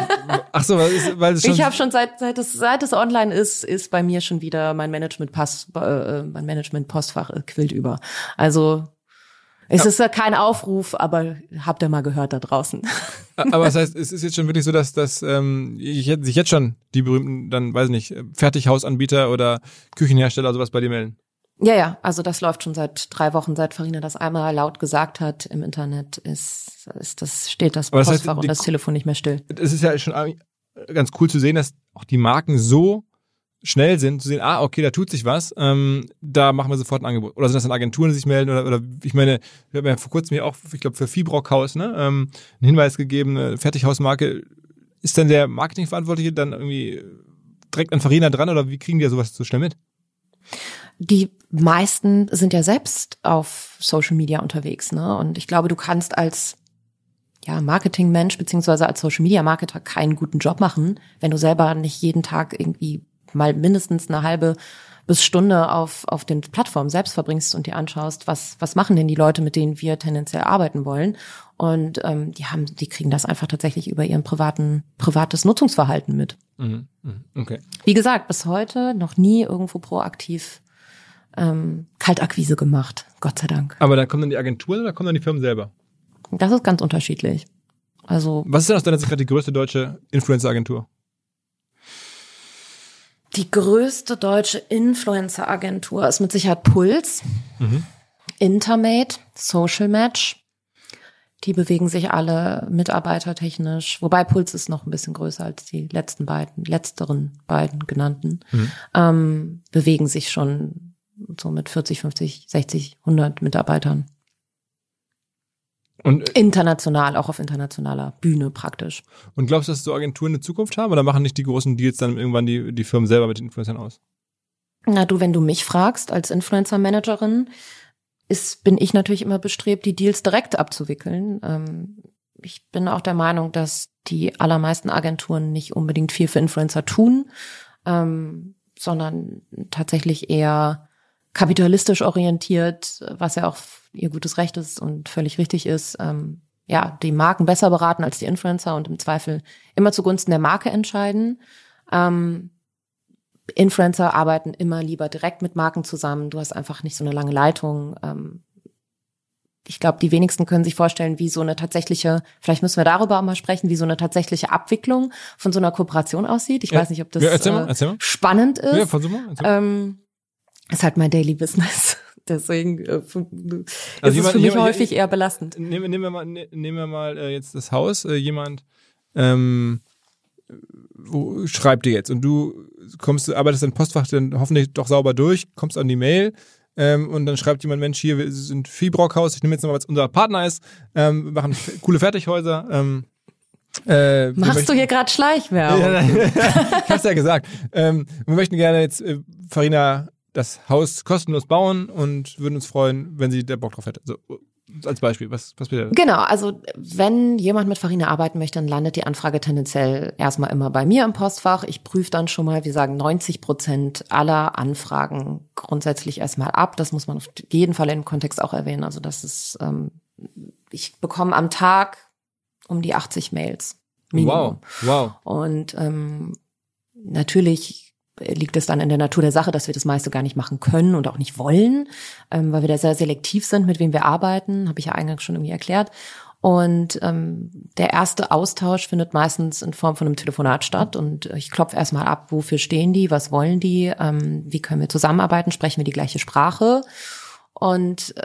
[laughs] Ach so, weil es, weil es schon Ich habe schon seit seit es seit es online ist, ist bei mir schon wieder mein Management Pass äh, äh mein Management Postfach äh, quillt über. Also es ja. ist ja kein Aufruf, aber habt ihr mal gehört da draußen. [laughs] Aber das heißt, es ist jetzt schon wirklich so, dass, dass ähm, ich, sich jetzt schon die berühmten, dann weiß ich nicht, Fertighausanbieter oder Küchenhersteller sowas bei dir melden? Ja, ja, also das läuft schon seit drei Wochen, seit Farina das einmal laut gesagt hat im Internet, ist, ist das, steht das Aber Postfach das heißt, und das Telefon nicht mehr still. Es ist ja schon ganz cool zu sehen, dass auch die Marken so schnell sind, zu sehen, ah, okay, da tut sich was, ähm, da machen wir sofort ein Angebot. Oder sind das dann Agenturen, die sich melden? Oder, oder ich meine, wir haben ja vor kurzem hier auch, ich glaube, für Fibrockhaus ne, ähm, einen Hinweis gegeben, eine Fertighausmarke. Ist dann der Marketingverantwortliche dann irgendwie direkt an Farina dran oder wie kriegen die ja sowas so schnell mit? Die meisten sind ja selbst auf Social Media unterwegs, ne? Und ich glaube, du kannst als ja, Marketingmensch beziehungsweise als Social Media Marketer keinen guten Job machen, wenn du selber nicht jeden Tag irgendwie mal mindestens eine halbe bis Stunde auf, auf den Plattformen selbst verbringst und dir anschaust, was, was machen denn die Leute, mit denen wir tendenziell arbeiten wollen. Und ähm, die haben, die kriegen das einfach tatsächlich über ihren privaten, privates Nutzungsverhalten mit. Mhm. mhm okay. Wie gesagt, bis heute noch nie irgendwo proaktiv ähm, Kaltakquise gemacht, Gott sei Dank. Aber da kommen dann die Agenturen oder kommen dann die Firmen selber? Das ist ganz unterschiedlich. Also. Was ist denn aus deiner Sicht gerade die größte deutsche Influencer-Agentur? Die größte deutsche Influencer-Agentur ist mit Sicherheit Puls, mhm. Intermate, Social Match. Die bewegen sich alle mitarbeitertechnisch, wobei Puls ist noch ein bisschen größer als die letzten beiden, letzteren beiden genannten, mhm. ähm, bewegen sich schon so mit 40, 50, 60, 100 Mitarbeitern. Und international, auch auf internationaler Bühne praktisch. Und glaubst du, dass so Agenturen eine Zukunft haben oder machen nicht die großen Deals dann irgendwann die, die Firmen selber mit den Influencern aus? Na du, wenn du mich fragst als Influencer-Managerin, ist, bin ich natürlich immer bestrebt, die Deals direkt abzuwickeln. Ähm, ich bin auch der Meinung, dass die allermeisten Agenturen nicht unbedingt viel für Influencer tun, ähm, sondern tatsächlich eher kapitalistisch orientiert, was ja auch ihr gutes Recht ist und völlig richtig ist, ähm, ja, die Marken besser beraten als die Influencer und im Zweifel immer zugunsten der Marke entscheiden. Ähm, Influencer arbeiten immer lieber direkt mit Marken zusammen. Du hast einfach nicht so eine lange Leitung. Ähm, ich glaube, die wenigsten können sich vorstellen, wie so eine tatsächliche, vielleicht müssen wir darüber auch mal sprechen, wie so eine tatsächliche Abwicklung von so einer Kooperation aussieht. Ich ja. weiß nicht, ob das ja, erzähl mal, erzähl mal. spannend ist. Ja, versuch mal, erzähl mal. Ähm, ist halt mein Daily Business. [laughs] Deswegen äh, also ist jemand, es für mich jemand, häufig eher belastend. Nehmen, nehmen wir mal, ne, nehmen wir mal äh, jetzt das Haus. Äh, jemand ähm, wo, schreibt dir jetzt und du kommst, arbeitest dein Postfach dann hoffentlich doch sauber durch, kommst an die Mail ähm, und dann schreibt jemand, Mensch, hier wir sind Viehbrockhaus, ich nehme jetzt mal, was unser Partner ist, ähm, wir machen coole Fertighäuser. Ähm, äh, Machst du hier gerade Schleichwerbung? [laughs] [laughs] Ich hab's ja gesagt. Ähm, wir möchten gerne jetzt äh, Farina das Haus kostenlos bauen und würden uns freuen, wenn sie der Bock drauf hätte. So, als Beispiel, was, was bitte? Genau, also wenn jemand mit Farina arbeiten möchte, dann landet die Anfrage tendenziell erstmal immer bei mir im Postfach. Ich prüfe dann schon mal, wir sagen 90 Prozent aller Anfragen grundsätzlich erstmal ab. Das muss man auf jeden Fall im Kontext auch erwähnen. Also das ist, ähm, ich bekomme am Tag um die 80 Mails. Minimum. Wow, wow. Und ähm, natürlich liegt es dann in der Natur der Sache, dass wir das meiste gar nicht machen können und auch nicht wollen, ähm, weil wir da sehr selektiv sind, mit wem wir arbeiten, habe ich ja eingangs schon irgendwie erklärt. Und ähm, der erste Austausch findet meistens in Form von einem Telefonat statt. Und ich klopfe erstmal ab, wofür stehen die, was wollen die, ähm, wie können wir zusammenarbeiten, sprechen wir die gleiche Sprache. Und äh,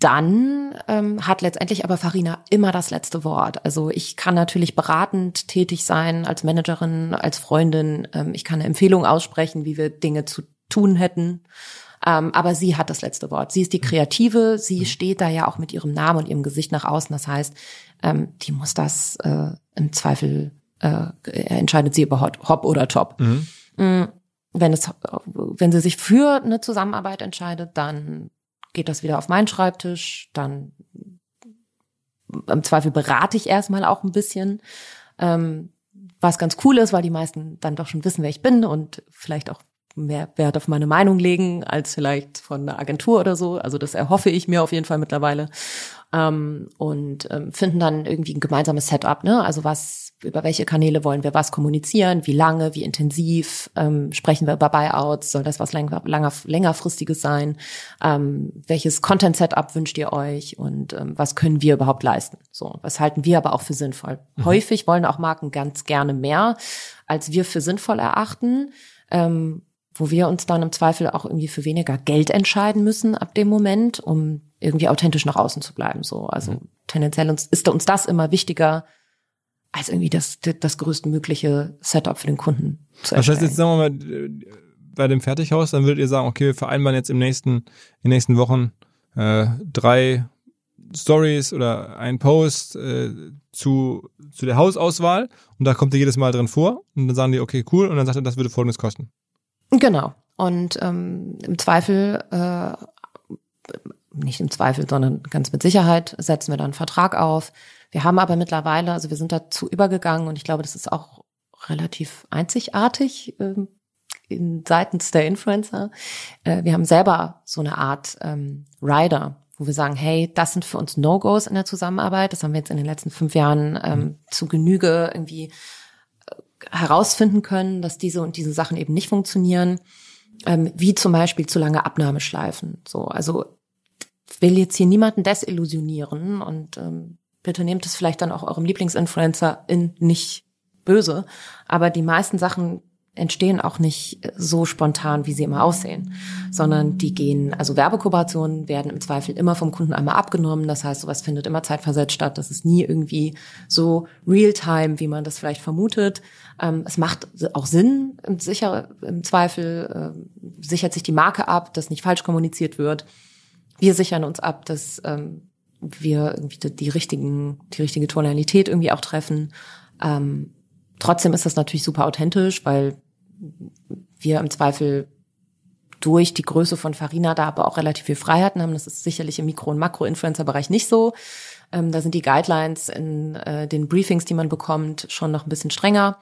dann ähm, hat letztendlich aber Farina immer das letzte Wort. Also ich kann natürlich beratend tätig sein als Managerin, als Freundin. Ähm, ich kann eine Empfehlung aussprechen, wie wir Dinge zu tun hätten. Ähm, aber sie hat das letzte Wort. Sie ist die Kreative. Sie mhm. steht da ja auch mit ihrem Namen und ihrem Gesicht nach außen. Das heißt, ähm, die muss das äh, im Zweifel äh, entscheidet sie über Hop oder Top. Mhm. Mm, wenn es, wenn sie sich für eine Zusammenarbeit entscheidet, dann geht das wieder auf meinen Schreibtisch, dann im Zweifel berate ich erstmal auch ein bisschen, ähm, was ganz cool ist, weil die meisten dann doch schon wissen, wer ich bin und vielleicht auch mehr Wert auf meine Meinung legen als vielleicht von einer Agentur oder so. Also das erhoffe ich mir auf jeden Fall mittlerweile. Ähm, und ähm, finden dann irgendwie ein gemeinsames Setup, ne? Also was über welche Kanäle wollen wir was kommunizieren, wie lange, wie intensiv, ähm, sprechen wir über Buyouts, soll das was länger, langer, längerfristiges sein, ähm, welches Content-Setup wünscht ihr euch und ähm, was können wir überhaupt leisten. So, was halten wir aber auch für sinnvoll. Mhm. Häufig wollen auch Marken ganz gerne mehr, als wir für sinnvoll erachten. Ähm, wo wir uns dann im Zweifel auch irgendwie für weniger Geld entscheiden müssen ab dem Moment, um irgendwie authentisch nach außen zu bleiben. So, also mhm. tendenziell uns, ist uns das immer wichtiger, als irgendwie das, das größtmögliche Setup für den Kunden zu erstellen. Das heißt, jetzt sagen wir mal, bei dem Fertighaus, dann würdet ihr sagen, okay, wir vereinbaren jetzt im nächsten, in den nächsten Wochen äh, drei Stories oder ein Post äh, zu, zu der Hausauswahl und da kommt ihr jedes Mal drin vor und dann sagen die, okay, cool, und dann sagt er, das würde folgendes kosten. Genau. Und ähm, im Zweifel, äh, nicht im Zweifel, sondern ganz mit Sicherheit setzen wir dann einen Vertrag auf, wir haben aber mittlerweile, also wir sind dazu übergegangen und ich glaube, das ist auch relativ einzigartig äh, in, seitens der Influencer. Äh, wir haben selber so eine Art ähm, Rider, wo wir sagen, hey, das sind für uns No-Gos in der Zusammenarbeit. Das haben wir jetzt in den letzten fünf Jahren ähm, mhm. zu Genüge irgendwie äh, herausfinden können, dass diese und diese Sachen eben nicht funktionieren. Ähm, wie zum Beispiel zu lange Abnahmeschleifen. So, also will jetzt hier niemanden desillusionieren und ähm, bitte nehmt es vielleicht dann auch eurem Lieblingsinfluencer in nicht böse. Aber die meisten Sachen entstehen auch nicht so spontan, wie sie immer aussehen, sondern die gehen, also Werbekooperationen werden im Zweifel immer vom Kunden einmal abgenommen. Das heißt, sowas findet immer zeitversetzt statt. Das ist nie irgendwie so real-time, wie man das vielleicht vermutet. Ähm, es macht auch Sinn, im, sicher, im Zweifel äh, sichert sich die Marke ab, dass nicht falsch kommuniziert wird. Wir sichern uns ab, dass ähm, wir irgendwie die, die richtigen, die richtige Tonalität irgendwie auch treffen. Ähm, trotzdem ist das natürlich super authentisch, weil wir im Zweifel durch die Größe von Farina da aber auch relativ viel Freiheiten haben. Das ist sicherlich im Mikro- und Makro-Influencer-Bereich nicht so. Ähm, da sind die Guidelines in äh, den Briefings, die man bekommt, schon noch ein bisschen strenger.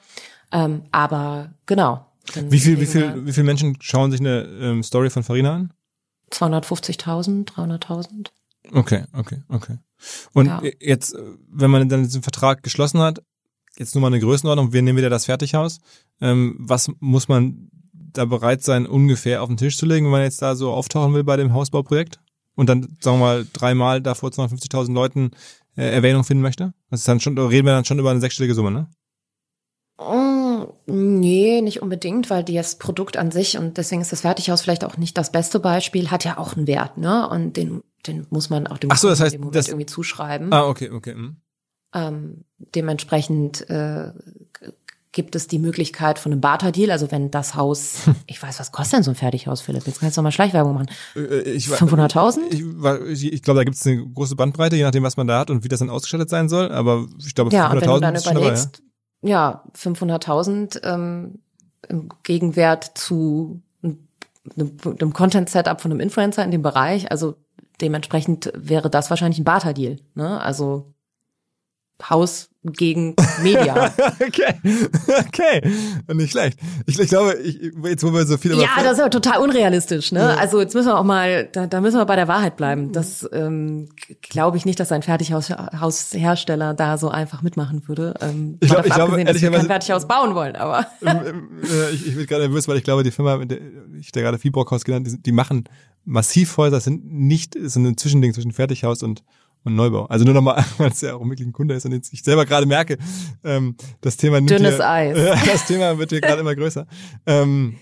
Ähm, aber genau. Wie viel, wie viel, wie viel Menschen schauen sich eine ähm, Story von Farina an? 250.000, 300.000. Okay, okay, okay. Und ja. jetzt, wenn man dann diesen Vertrag geschlossen hat, jetzt nur mal eine Größenordnung, wir nehmen wieder das Fertighaus. Ähm, was muss man da bereit sein, ungefähr auf den Tisch zu legen, wenn man jetzt da so auftauchen will bei dem Hausbauprojekt? Und dann, sagen wir mal, dreimal da vor 250.000 Leuten äh, Erwähnung finden möchte? Das ist dann schon, reden wir dann schon über eine sechsstellige Summe, ne? Mm, nee, nicht unbedingt, weil das Produkt an sich und deswegen ist das Fertighaus vielleicht auch nicht das beste Beispiel, hat ja auch einen Wert, ne? Und den den muss man auch dem Ach so, das heißt, das, irgendwie zuschreiben. Ah, okay, okay. Hm. Ähm, dementsprechend äh, gibt es die Möglichkeit von einem Barter-Deal, also wenn das Haus, [laughs] ich weiß, was kostet denn so ein Fertighaus, Philipp? Jetzt kannst du mal Schleichwerbung machen. Äh, 500.000? Ich, ich, ich glaube, da gibt es eine große Bandbreite, je nachdem, was man da hat und wie das dann ausgestattet sein soll. Aber ich glaube, 500.000 ja, und wenn du dann überlegst, dabei, ja, ja 500.000 ähm, im Gegenwert zu einem, einem Content-Setup von einem Influencer in dem Bereich, also dementsprechend wäre das wahrscheinlich ein Barter-Deal. Ne? Also Haus gegen Media. [laughs] okay, okay, nicht schlecht. Ich, ich glaube, ich, jetzt wo wir so viel Ja, das ist ja total unrealistisch. Ne? Ja. Also jetzt müssen wir auch mal, da, da müssen wir bei der Wahrheit bleiben. Das ähm, glaube ich nicht, dass ein Fertighaushersteller da so einfach mitmachen würde. Ähm, ich, glaub, ich glaube, dass wir kein Fertighaus bauen wollen, aber ich, ich bin gerade nervös, weil ich glaube, die Firma, ich der gerade Fieberhaus genannt, die, die machen Massivhäuser, sind nicht so ein Zwischending zwischen Fertighaus und und Neubau. Also nur nochmal, [laughs] weil es ja auch wirklich ein Kunde ist und jetzt ich selber gerade merke, ähm, das Thema nimmt Dünnes hier, Eis. [laughs] Ja, das Thema wird hier gerade immer größer. Ähm,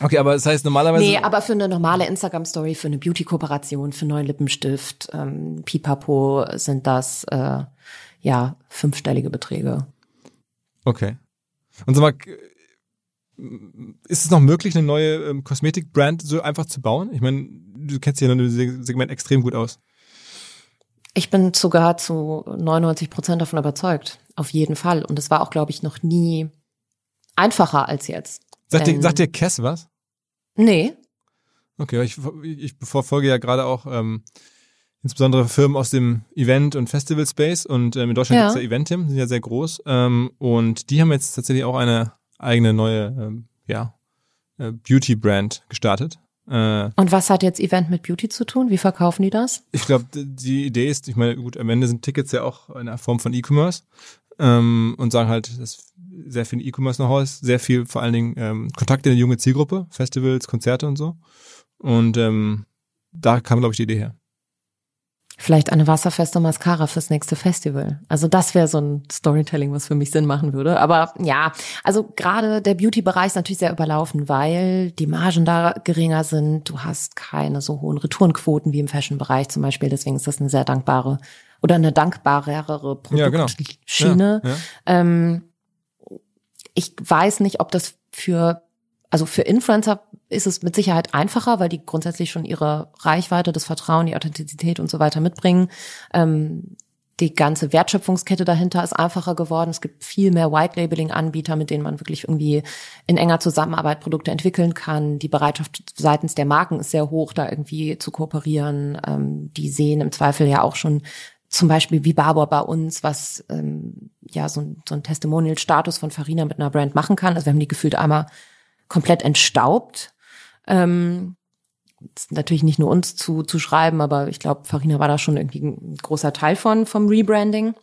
okay, aber das heißt normalerweise. Nee, aber für eine normale Instagram-Story, für eine Beauty-Kooperation, für einen neuen Lippenstift, ähm, Pipapo sind das äh, ja fünfstellige Beträge. Okay. Und sag mal, ist es noch möglich, eine neue ähm, Kosmetik-Brand so einfach zu bauen? Ich meine, du kennst ja das Segment extrem gut aus. Ich bin sogar zu 99 Prozent davon überzeugt. Auf jeden Fall. Und es war auch, glaube ich, noch nie einfacher als jetzt. Sagt, dir, sagt dir Kess was? Nee. Okay, ich, ich verfolge ja gerade auch ähm, insbesondere Firmen aus dem Event- und Festival-Space und ähm, in Deutschland ja. gibt es ja Eventim, sind ja sehr groß ähm, und die haben jetzt tatsächlich auch eine eigene neue ähm, ja, äh, Beauty-Brand gestartet äh, und was hat jetzt Event mit Beauty zu tun? Wie verkaufen die das? Ich glaube, die Idee ist, ich meine, gut, am Ende sind Tickets ja auch eine Form von E-Commerce ähm, und sagen halt, dass sehr viel E-Commerce noch ist, sehr viel vor allen Dingen ähm, Kontakte in der junge Zielgruppe, Festivals, Konzerte und so. Und ähm, da kam, glaube ich, die Idee her. Vielleicht eine wasserfeste Mascara fürs nächste Festival. Also das wäre so ein Storytelling, was für mich Sinn machen würde. Aber ja, also gerade der Beauty-Bereich ist natürlich sehr überlaufen, weil die Margen da geringer sind. Du hast keine so hohen Retourenquoten wie im Fashion-Bereich zum Beispiel. Deswegen ist das eine sehr dankbare oder eine dankbarere Produktschiene. Ja, genau. ja, ja. Ähm, ich weiß nicht, ob das für also für Influencer ist es mit Sicherheit einfacher, weil die grundsätzlich schon ihre Reichweite, das Vertrauen, die Authentizität und so weiter mitbringen. Ähm, die ganze Wertschöpfungskette dahinter ist einfacher geworden. Es gibt viel mehr White-Labeling-Anbieter, mit denen man wirklich irgendwie in enger Zusammenarbeit Produkte entwickeln kann. Die Bereitschaft seitens der Marken ist sehr hoch, da irgendwie zu kooperieren. Ähm, die sehen im Zweifel ja auch schon zum Beispiel wie Barbour bei uns, was ähm, ja so ein, so ein Testimonial-Status von Farina mit einer Brand machen kann. Also wir haben die gefühlt einmal komplett entstaubt. Ähm, natürlich nicht nur uns zu, zu schreiben, aber ich glaube, Farina war da schon irgendwie ein großer Teil von vom Rebranding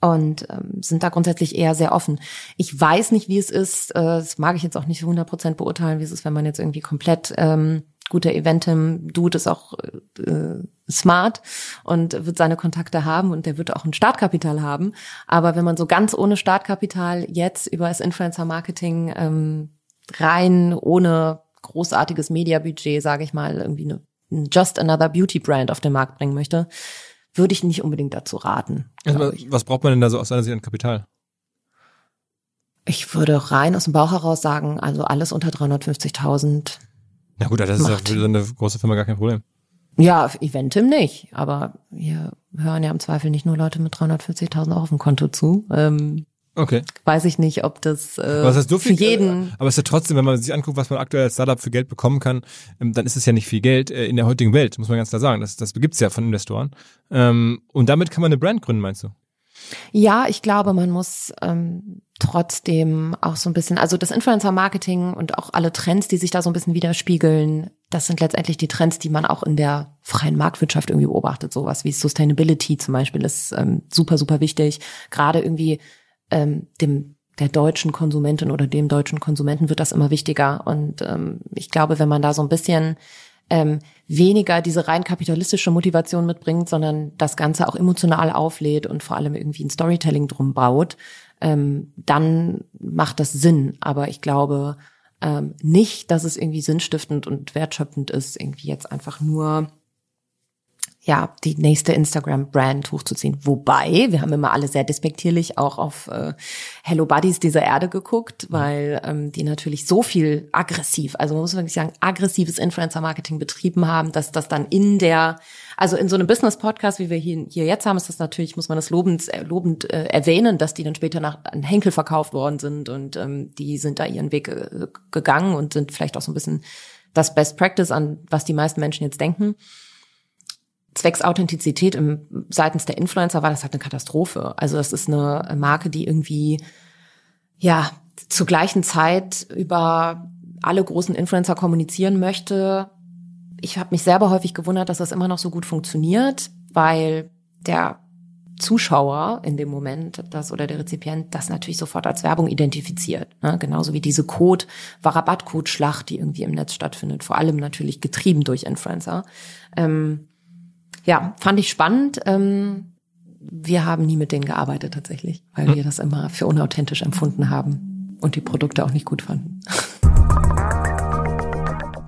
und ähm, sind da grundsätzlich eher sehr offen. Ich weiß nicht, wie es ist, äh, das mag ich jetzt auch nicht 100 Prozent beurteilen, wie es ist, wenn man jetzt irgendwie komplett ähm, guter Eventim-Dude ist auch äh, smart und wird seine Kontakte haben und der wird auch ein Startkapital haben. Aber wenn man so ganz ohne Startkapital jetzt über das Influencer-Marketing ähm, rein ohne großartiges Mediabudget, sage ich mal, irgendwie eine Just Another Beauty Brand auf den Markt bringen möchte, würde ich nicht unbedingt dazu raten. Also, was braucht man denn da so aus seiner Sicht an Kapital? Ich würde rein aus dem Bauch heraus sagen, also alles unter 350.000. Ja gut, das macht. ist ja für so eine große Firma gar kein Problem. Ja, Eventim nicht, aber wir hören ja im Zweifel nicht nur Leute mit 350.000 auf dem Konto zu. Ähm, Okay. Weiß ich nicht, ob das, äh, das so viel, für jeden. Äh, aber es ist ja trotzdem, wenn man sich anguckt, was man aktuell als Startup für Geld bekommen kann, ähm, dann ist es ja nicht viel Geld äh, in der heutigen Welt, muss man ganz klar sagen. Das, das gibt's ja von Investoren. Ähm, und damit kann man eine Brand gründen, meinst du? Ja, ich glaube, man muss ähm, trotzdem auch so ein bisschen, also das Influencer-Marketing und auch alle Trends, die sich da so ein bisschen widerspiegeln, das sind letztendlich die Trends, die man auch in der freien Marktwirtschaft irgendwie beobachtet. Sowas wie Sustainability zum Beispiel ist ähm, super, super wichtig. Gerade irgendwie ähm, dem der deutschen Konsumentin oder dem deutschen Konsumenten wird das immer wichtiger. Und ähm, ich glaube, wenn man da so ein bisschen ähm, weniger diese rein kapitalistische Motivation mitbringt, sondern das Ganze auch emotional auflädt und vor allem irgendwie ein Storytelling drum baut, ähm, dann macht das Sinn. Aber ich glaube ähm, nicht, dass es irgendwie sinnstiftend und wertschöpfend ist, irgendwie jetzt einfach nur ja, die nächste Instagram-Brand hochzuziehen. Wobei, wir haben immer alle sehr despektierlich auch auf äh, Hello Buddies dieser Erde geguckt, weil ähm, die natürlich so viel aggressiv, also man muss wirklich sagen, aggressives Influencer-Marketing betrieben haben, dass das dann in der, also in so einem Business-Podcast, wie wir hier, hier jetzt haben, ist das natürlich, muss man das lobend, äh, lobend äh, erwähnen, dass die dann später nach an Henkel verkauft worden sind und ähm, die sind da ihren Weg äh, gegangen und sind vielleicht auch so ein bisschen das Best Practice an, was die meisten Menschen jetzt denken. Zwecks Authentizität im, seitens der Influencer war das halt eine Katastrophe. Also das ist eine Marke, die irgendwie ja zur gleichen Zeit über alle großen Influencer kommunizieren möchte. Ich habe mich selber häufig gewundert, dass das immer noch so gut funktioniert, weil der Zuschauer in dem Moment, das oder der Rezipient, das natürlich sofort als Werbung identifiziert. Ne? Genauso wie diese Code, Rabattcode-Schlacht, die irgendwie im Netz stattfindet. Vor allem natürlich getrieben durch Influencer. Ähm, ja, fand ich spannend. Ähm, wir haben nie mit denen gearbeitet tatsächlich, weil hm. wir das immer für unauthentisch empfunden haben und die Produkte auch nicht gut fanden.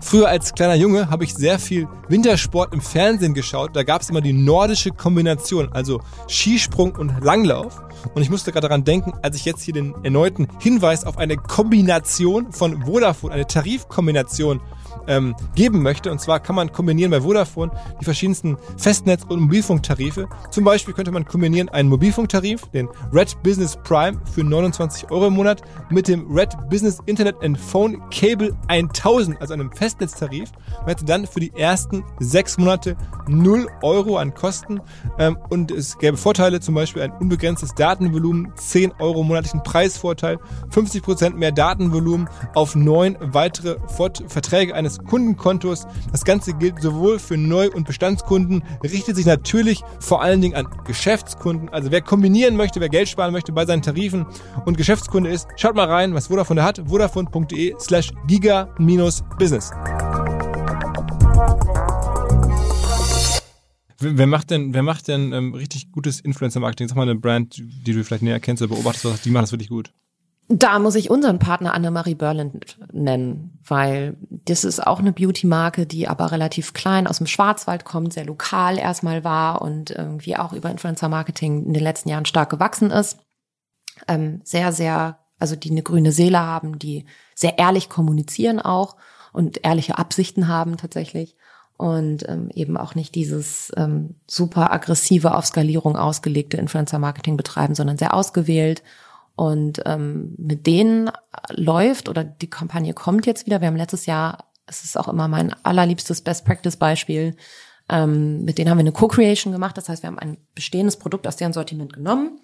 Früher als kleiner Junge habe ich sehr viel Wintersport im Fernsehen geschaut. Da gab es immer die nordische Kombination, also Skisprung und Langlauf. Und ich musste gerade daran denken, als ich jetzt hier den erneuten Hinweis auf eine Kombination von Vodafone, eine Tarifkombination ähm, geben möchte. Und zwar kann man kombinieren bei Vodafone die verschiedensten Festnetz- und Mobilfunktarife. Zum Beispiel könnte man kombinieren einen Mobilfunktarif, den Red Business Prime für 29 Euro im Monat, mit dem Red Business Internet and Phone Cable 1000, also einem Festnetztarif. Man hätte dann für die ersten sechs Monate 0 Euro an Kosten ähm, und es gäbe Vorteile, zum Beispiel ein unbegrenztes Datenvolumen, 10 Euro monatlichen Preisvorteil, 50% mehr Datenvolumen auf neun weitere Vert Verträge eines Kundenkontos. Das Ganze gilt sowohl für Neu- und Bestandskunden, richtet sich natürlich vor allen Dingen an Geschäftskunden. Also wer kombinieren möchte, wer Geld sparen möchte bei seinen Tarifen und Geschäftskunde ist, schaut mal rein, was Vodafone da hat. Vodafone.de slash giga-business. Wer macht denn, wer macht denn ähm, richtig gutes Influencer-Marketing? Sag mal eine Brand, die du vielleicht näher kennst oder beobachtest, die macht das wirklich gut. Da muss ich unseren Partner Annemarie Berland nennen, weil das ist auch eine Beauty-Marke, die aber relativ klein aus dem Schwarzwald kommt, sehr lokal erstmal war und irgendwie auch über Influencer-Marketing in den letzten Jahren stark gewachsen ist. Ähm, sehr, sehr, also die eine grüne Seele haben, die sehr ehrlich kommunizieren auch und ehrliche Absichten haben tatsächlich und ähm, eben auch nicht dieses ähm, super aggressive auf Skalierung ausgelegte Influencer-Marketing betreiben, sondern sehr ausgewählt und ähm, mit denen läuft oder die Kampagne kommt jetzt wieder. Wir haben letztes Jahr, es ist auch immer mein allerliebstes Best Practice Beispiel, ähm, mit denen haben wir eine Co-Creation gemacht. Das heißt, wir haben ein bestehendes Produkt aus deren Sortiment genommen.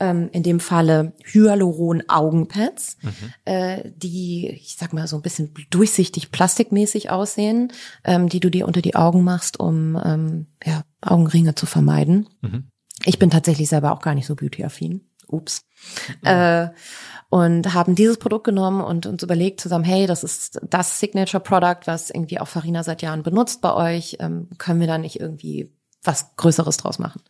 Ähm, in dem Falle Hyaluron-Augenpads, mhm. äh, die, ich sag mal, so ein bisschen durchsichtig plastikmäßig aussehen, ähm, die du dir unter die Augen machst, um ähm, ja, Augenringe zu vermeiden. Mhm. Ich bin tatsächlich selber auch gar nicht so beauty-affin. Ups. Mhm. Äh, und haben dieses Produkt genommen und uns überlegt zusammen, hey, das ist das Signature Product, was irgendwie auch Farina seit Jahren benutzt bei euch. Ähm, können wir da nicht irgendwie was Größeres draus machen?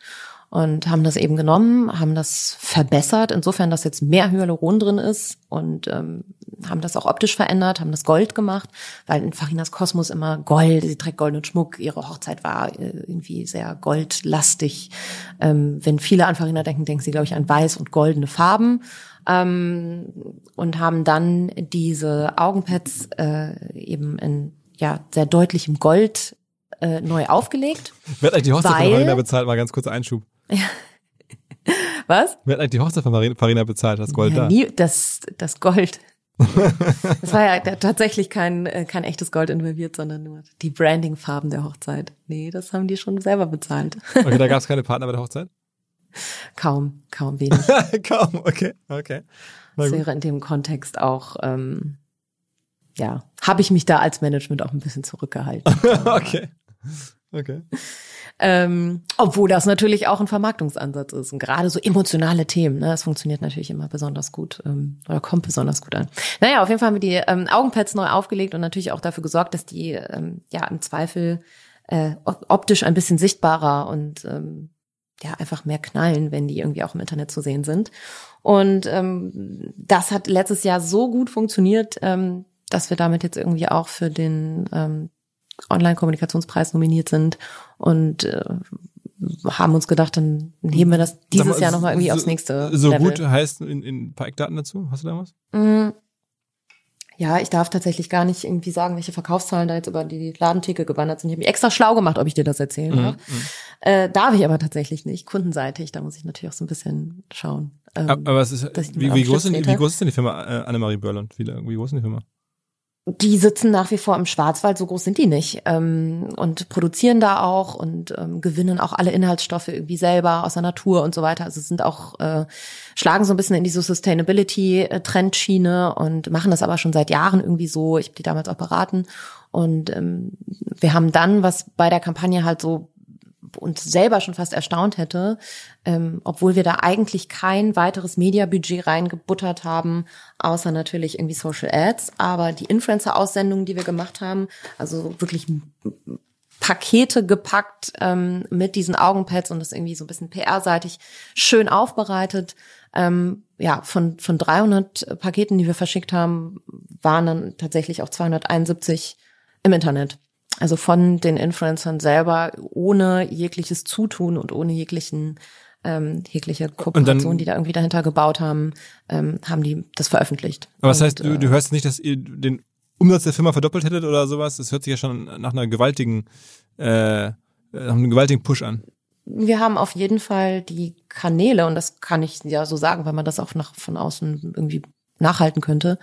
Und haben das eben genommen, haben das verbessert, insofern, dass jetzt mehr Hyaluron drin ist und ähm, haben das auch optisch verändert, haben das Gold gemacht, weil in Farinas Kosmos immer Gold, sie trägt goldenen Schmuck, ihre Hochzeit war äh, irgendwie sehr goldlastig. Ähm, wenn viele an Farina denken, denken sie, glaube ich, an weiß und goldene Farben. Ähm, und haben dann diese Augenpads äh, eben in ja sehr deutlichem Gold äh, neu aufgelegt. Hat eigentlich die Hochzeit weil, von Farina bezahlt? Mal ganz kurzer Einschub. Ja. [laughs] Was? Wer hat eigentlich die Hochzeit von Farina bezahlt? Das Gold ja, da? Nie, das, das Gold. [laughs] das war ja tatsächlich kein, äh, kein echtes Gold involviert, sondern nur die Branding-Farben der Hochzeit. Nee, das haben die schon selber bezahlt. Okay, da gab es keine [laughs] Partner bei der Hochzeit? Kaum, kaum wenig. kaum, okay, okay. Das wäre in dem Kontext auch, ähm, ja, habe ich mich da als Management auch ein bisschen zurückgehalten. okay, okay. Ähm, obwohl das natürlich auch ein Vermarktungsansatz ist. Und gerade so emotionale Themen, ne, das funktioniert natürlich immer besonders gut ähm, oder kommt besonders gut an. Naja, auf jeden Fall haben wir die ähm, Augenpads neu aufgelegt und natürlich auch dafür gesorgt, dass die ähm, ja im Zweifel äh, optisch ein bisschen sichtbarer und ähm, ja einfach mehr knallen, wenn die irgendwie auch im Internet zu sehen sind. Und ähm, das hat letztes Jahr so gut funktioniert, ähm, dass wir damit jetzt irgendwie auch für den ähm, Online-Kommunikationspreis nominiert sind und äh, haben uns gedacht, dann heben wir das dieses mal, Jahr nochmal irgendwie so, aufs nächste. So Level. gut heißt in, in ein paar Eckdaten dazu? Hast du da was? Mm, ja, ich darf tatsächlich gar nicht irgendwie sagen, welche Verkaufszahlen da jetzt über die Ladentheke gewandert sind. Ich habe mich extra schlau gemacht, ob ich dir das erzählen mhm, darf. Mhm. Äh, darf ich aber tatsächlich nicht. Kundenseitig, da muss ich natürlich auch so ein bisschen schauen. Ähm, aber es ist, wie, wie, groß sind, wie groß ist denn die Firma äh, Annemarie Börland? Wie, wie groß ist denn die Firma? Die sitzen nach wie vor im Schwarzwald, so groß sind die nicht, ähm, und produzieren da auch und ähm, gewinnen auch alle Inhaltsstoffe irgendwie selber aus der Natur und so weiter. Also sind auch, äh, schlagen so ein bisschen in diese Sustainability-Trendschiene und machen das aber schon seit Jahren irgendwie so. Ich habe die damals auch beraten. Und ähm, wir haben dann, was bei der Kampagne halt so uns selber schon fast erstaunt hätte, ähm, obwohl wir da eigentlich kein weiteres Mediabudget reingebuttert haben, außer natürlich irgendwie Social Ads. Aber die Influencer-Aussendungen, die wir gemacht haben, also wirklich Pakete gepackt ähm, mit diesen Augenpads und das irgendwie so ein bisschen PR-seitig schön aufbereitet. Ähm, ja, von, von 300 Paketen, die wir verschickt haben, waren dann tatsächlich auch 271 im Internet. Also von den Influencern selber, ohne jegliches Zutun und ohne jeglichen ähm, jegliche Kooperation, die da irgendwie dahinter gebaut haben, ähm, haben die das veröffentlicht. Aber das heißt, du, du äh, hörst nicht, dass ihr den Umsatz der Firma verdoppelt hättet oder sowas? Das hört sich ja schon nach einer gewaltigen, äh, nach einem gewaltigen Push an. Wir haben auf jeden Fall die Kanäle, und das kann ich ja so sagen, weil man das auch nach, von außen irgendwie nachhalten könnte.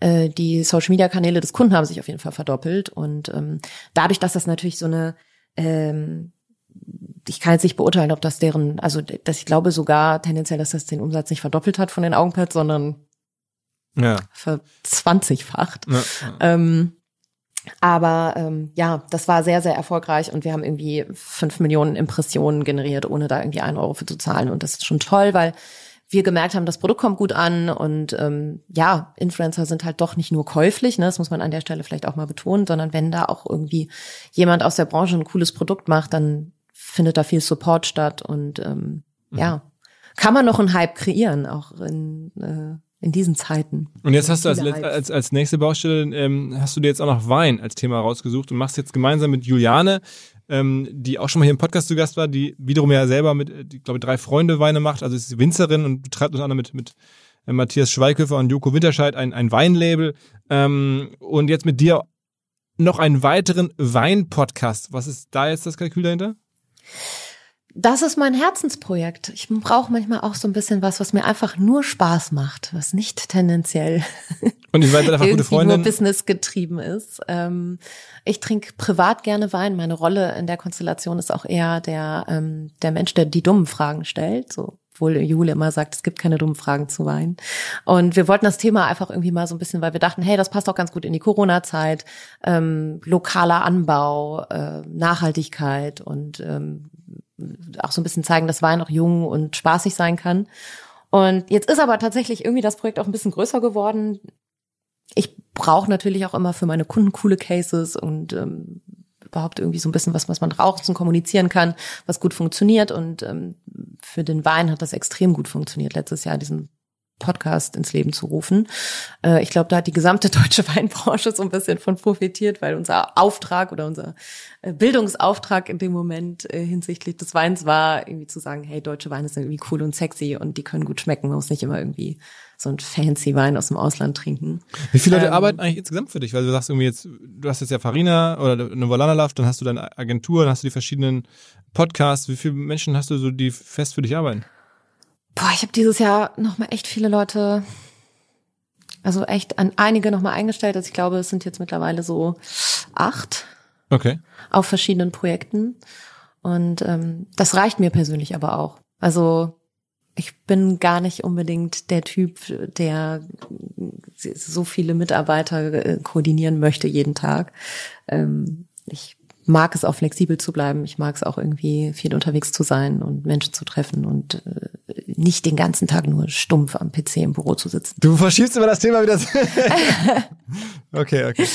Äh, die Social-Media-Kanäle des Kunden haben sich auf jeden Fall verdoppelt. Und ähm, dadurch, dass das natürlich so eine ähm, ich kann jetzt nicht beurteilen, ob das deren, also dass ich glaube sogar tendenziell, dass das den Umsatz nicht verdoppelt hat von den Augenpads, sondern ja. verzwanzigfacht. Ja. Ähm, aber ähm, ja, das war sehr, sehr erfolgreich und wir haben irgendwie fünf Millionen Impressionen generiert, ohne da irgendwie einen Euro für zu zahlen. Und das ist schon toll, weil wir gemerkt haben, das Produkt kommt gut an und ähm, ja, Influencer sind halt doch nicht nur käuflich, ne, das muss man an der Stelle vielleicht auch mal betonen, sondern wenn da auch irgendwie jemand aus der Branche ein cooles Produkt macht, dann findet da viel Support statt und ähm, mhm. ja, kann man noch einen Hype kreieren, auch in äh, in diesen Zeiten. Und jetzt hast du als, als, als nächste Baustelle, ähm, hast du dir jetzt auch noch Wein als Thema rausgesucht und machst jetzt gemeinsam mit Juliane ähm, die auch schon mal hier im Podcast zu Gast war, die wiederum ja selber mit, ich glaube, drei Freunde Weine macht, also ist Winzerin und betreibt unter anderem mit, mit äh, Matthias Schweighöfer und Joko Winterscheid ein, ein Weinlabel ähm, und jetzt mit dir noch einen weiteren Wein-Podcast. Was ist da jetzt das Kalkül dahinter? Das ist mein Herzensprojekt. Ich brauche manchmal auch so ein bisschen was, was mir einfach nur Spaß macht, was nicht tendenziell und ich einfach gute Freundin. nur Business getrieben ist. Ähm, ich trinke privat gerne Wein. Meine Rolle in der Konstellation ist auch eher der ähm, der Mensch, der die dummen Fragen stellt. So obwohl Jule immer sagt, es gibt keine dummen Fragen zu Wein. Und wir wollten das Thema einfach irgendwie mal so ein bisschen, weil wir dachten, hey, das passt auch ganz gut in die Corona-Zeit, ähm, lokaler Anbau, äh, Nachhaltigkeit und ähm, auch so ein bisschen zeigen, dass Wein auch jung und spaßig sein kann. Und jetzt ist aber tatsächlich irgendwie das Projekt auch ein bisschen größer geworden. Ich brauche natürlich auch immer für meine Kunden coole Cases und ähm, überhaupt irgendwie so ein bisschen was, was man draußen kommunizieren kann, was gut funktioniert. Und ähm, für den Wein hat das extrem gut funktioniert letztes Jahr, diesen Podcast ins Leben zu rufen. Äh, ich glaube, da hat die gesamte [laughs] deutsche Weinbranche so ein bisschen von profitiert, weil unser Auftrag oder unser äh, Bildungsauftrag in dem Moment äh, hinsichtlich des Weins war, irgendwie zu sagen, hey, deutsche Weine sind irgendwie cool und sexy und die können gut schmecken. Man muss nicht immer irgendwie so ein fancy Wein aus dem Ausland trinken. Wie viele Leute ähm, arbeiten eigentlich insgesamt für dich? Weil du sagst irgendwie jetzt, du hast jetzt ja Farina oder eine Volana Love, dann hast du deine Agentur, dann hast du die verschiedenen Podcasts. Wie viele Menschen hast du so, die fest für dich arbeiten? Boah, ich habe dieses Jahr nochmal echt viele Leute, also echt an einige nochmal eingestellt. Also ich glaube, es sind jetzt mittlerweile so acht. Okay. Auf verschiedenen Projekten. Und ähm, das reicht mir persönlich aber auch. Also ich bin gar nicht unbedingt der Typ, der so viele Mitarbeiter äh, koordinieren möchte jeden Tag. Ähm, ich mag es auch flexibel zu bleiben. Ich mag es auch irgendwie viel unterwegs zu sein und Menschen zu treffen und äh, nicht den ganzen Tag nur stumpf am PC im Büro zu sitzen. Du verschiebst immer das Thema wieder. [laughs] okay, okay.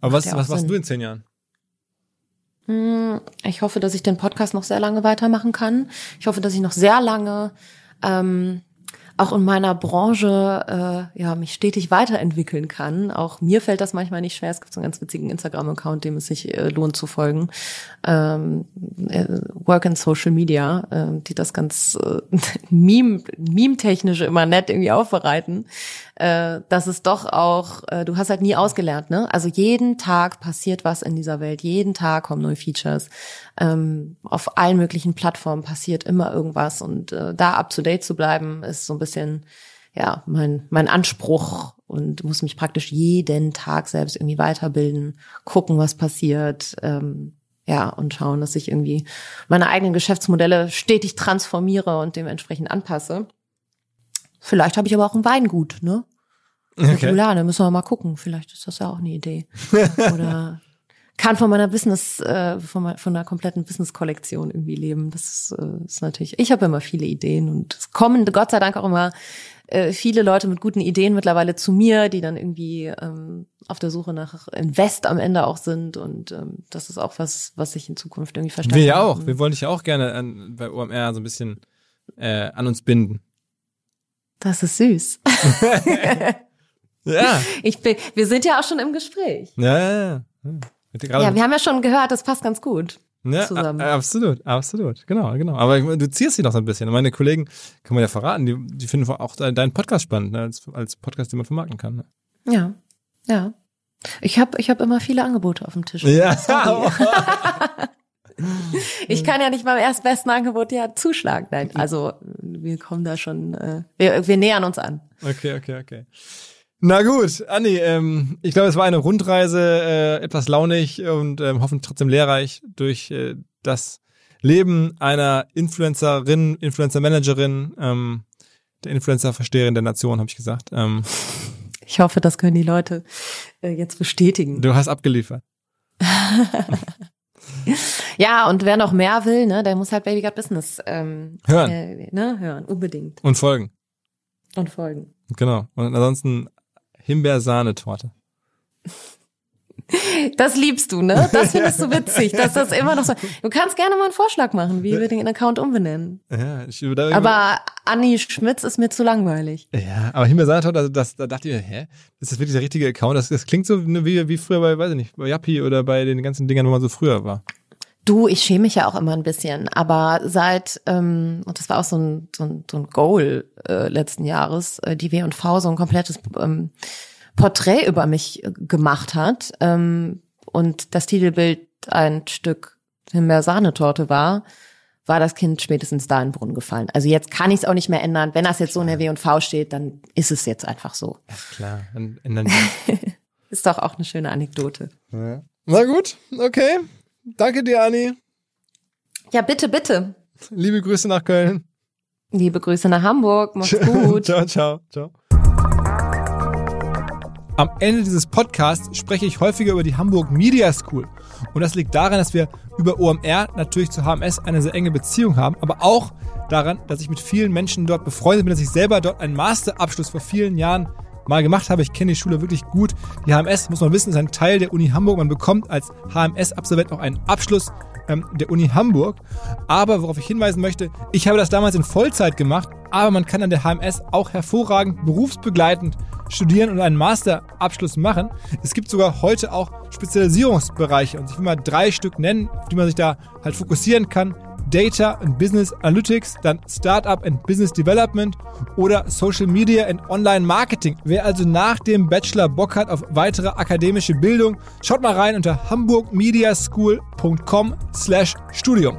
Aber was, was machst du in zehn Jahren? Hm, ich hoffe, dass ich den Podcast noch sehr lange weitermachen kann. Ich hoffe, dass ich noch sehr lange ähm, auch in meiner Branche äh, ja mich stetig weiterentwickeln kann. Auch mir fällt das manchmal nicht schwer. Es gibt so einen ganz witzigen Instagram-Account, dem es sich äh, lohnt zu folgen. Ähm, äh, Work in Social Media, äh, die das ganz äh, [laughs] meme, meme-technische immer nett irgendwie aufbereiten. Äh, dass es doch auch, äh, du hast halt nie ausgelernt, ne? Also jeden Tag passiert was in dieser Welt. Jeden Tag kommen neue Features. Ähm, auf allen möglichen Plattformen passiert immer irgendwas und äh, da up to date zu bleiben, ist so ein bisschen ja, mein, mein Anspruch und muss mich praktisch jeden Tag selbst irgendwie weiterbilden, gucken, was passiert, ähm, ja, und schauen, dass ich irgendwie meine eigenen Geschäftsmodelle stetig transformiere und dementsprechend anpasse. Vielleicht habe ich aber auch ein Weingut, ne? Okay. Mulane, müssen wir mal gucken. Vielleicht ist das ja auch eine Idee. [laughs] Oder kann von meiner Business, äh, von, meiner, von einer kompletten Business-Kollektion irgendwie leben. Das ist, äh, ist natürlich, ich habe immer viele Ideen und es kommen Gott sei Dank auch immer äh, viele Leute mit guten Ideen mittlerweile zu mir, die dann irgendwie ähm, auf der Suche nach Invest am Ende auch sind und ähm, das ist auch was, was ich in Zukunft irgendwie verstehen Wir ja auch. Wir wollen dich ja auch gerne an, bei OMR so ein bisschen äh, an uns binden. Das ist süß. [laughs] ja. Ich bin, wir sind ja auch schon im Gespräch. Ja, ja, ja. Ja, wir haben ja schon gehört, das passt ganz gut. Ja, zusammen. absolut, absolut. Genau, genau. Aber du ziehst sie noch so ein bisschen. Meine Kollegen, kann man ja verraten, die, die finden auch deinen Podcast spannend, ne? als, als Podcast, den man vermarkten kann. Ne? Ja, ja. Ich habe ich hab immer viele Angebote auf dem Tisch. Ja. [laughs] [laughs] [laughs] ich kann ja nicht beim erstbesten Angebot ja zuschlagen. Nein, also wir kommen da schon, äh, wir, wir nähern uns an. Okay, okay, okay. Na gut, Anni, ähm, ich glaube, es war eine Rundreise, äh, etwas launig und ähm, hoffentlich trotzdem lehrreich durch äh, das Leben einer Influencerin, Influencer-Managerin, ähm, der Influencer-Versteherin der Nation, habe ich gesagt. Ähm, ich hoffe, das können die Leute äh, jetzt bestätigen. Du hast abgeliefert. [laughs] ja, und wer noch mehr will, ne, der muss halt Baby Got Business ähm, hören. Äh, ne, hören, unbedingt. Und folgen. Und folgen. Genau. Und ansonsten Himbeersahnetorte. Das liebst du, ne? Das [laughs] findest du witzig, dass das immer noch so. Du kannst gerne mal einen Vorschlag machen, wie wir den Account umbenennen. Ja, ich, aber Anni Schmitz ist mir zu langweilig. Ja, aber Himbeersahnetorte, also das, da dachte ich mir, hä? Ist das wirklich der richtige Account? Das, das klingt so wie, wie früher bei, weiß ich nicht, bei Yappi oder bei den ganzen Dingern, wo man so früher war. Du, ich schäme mich ja auch immer ein bisschen, aber seit, ähm, und das war auch so ein, so ein, so ein Goal äh, letzten Jahres, äh, die W&V so ein komplettes ähm, Porträt über mich äh, gemacht hat ähm, und das Titelbild ein Stück Himbeer-Sahnetorte war, war das Kind spätestens da in den Brunnen gefallen. Also jetzt kann ich es auch nicht mehr ändern. Wenn das jetzt so in der W&V steht, dann ist es jetzt einfach so. Ja, klar, dann ändern wir. [laughs] ist doch auch eine schöne Anekdote. Ja. Na gut, okay. Danke dir, Anni. Ja, bitte, bitte. Liebe Grüße nach Köln. Liebe Grüße nach Hamburg. Mach's gut. [laughs] ciao, ciao, ciao. Am Ende dieses Podcasts spreche ich häufiger über die Hamburg Media School. Und das liegt daran, dass wir über OMR natürlich zu HMS eine sehr enge Beziehung haben, aber auch daran, dass ich mit vielen Menschen dort befreundet bin, dass ich selber dort einen Masterabschluss vor vielen Jahren mal gemacht habe. Ich kenne die Schule wirklich gut. Die HMS, muss man wissen, ist ein Teil der Uni Hamburg. Man bekommt als HMS-Absolvent auch einen Abschluss ähm, der Uni Hamburg. Aber worauf ich hinweisen möchte, ich habe das damals in Vollzeit gemacht, aber man kann an der HMS auch hervorragend berufsbegleitend studieren und einen Masterabschluss machen. Es gibt sogar heute auch Spezialisierungsbereiche und ich will mal drei Stück nennen, auf die man sich da halt fokussieren kann. Data and Business Analytics, dann Startup and Business Development oder Social Media and Online Marketing. Wer also nach dem Bachelor Bock hat auf weitere akademische Bildung, schaut mal rein unter hamburgmediaschool.com/studium.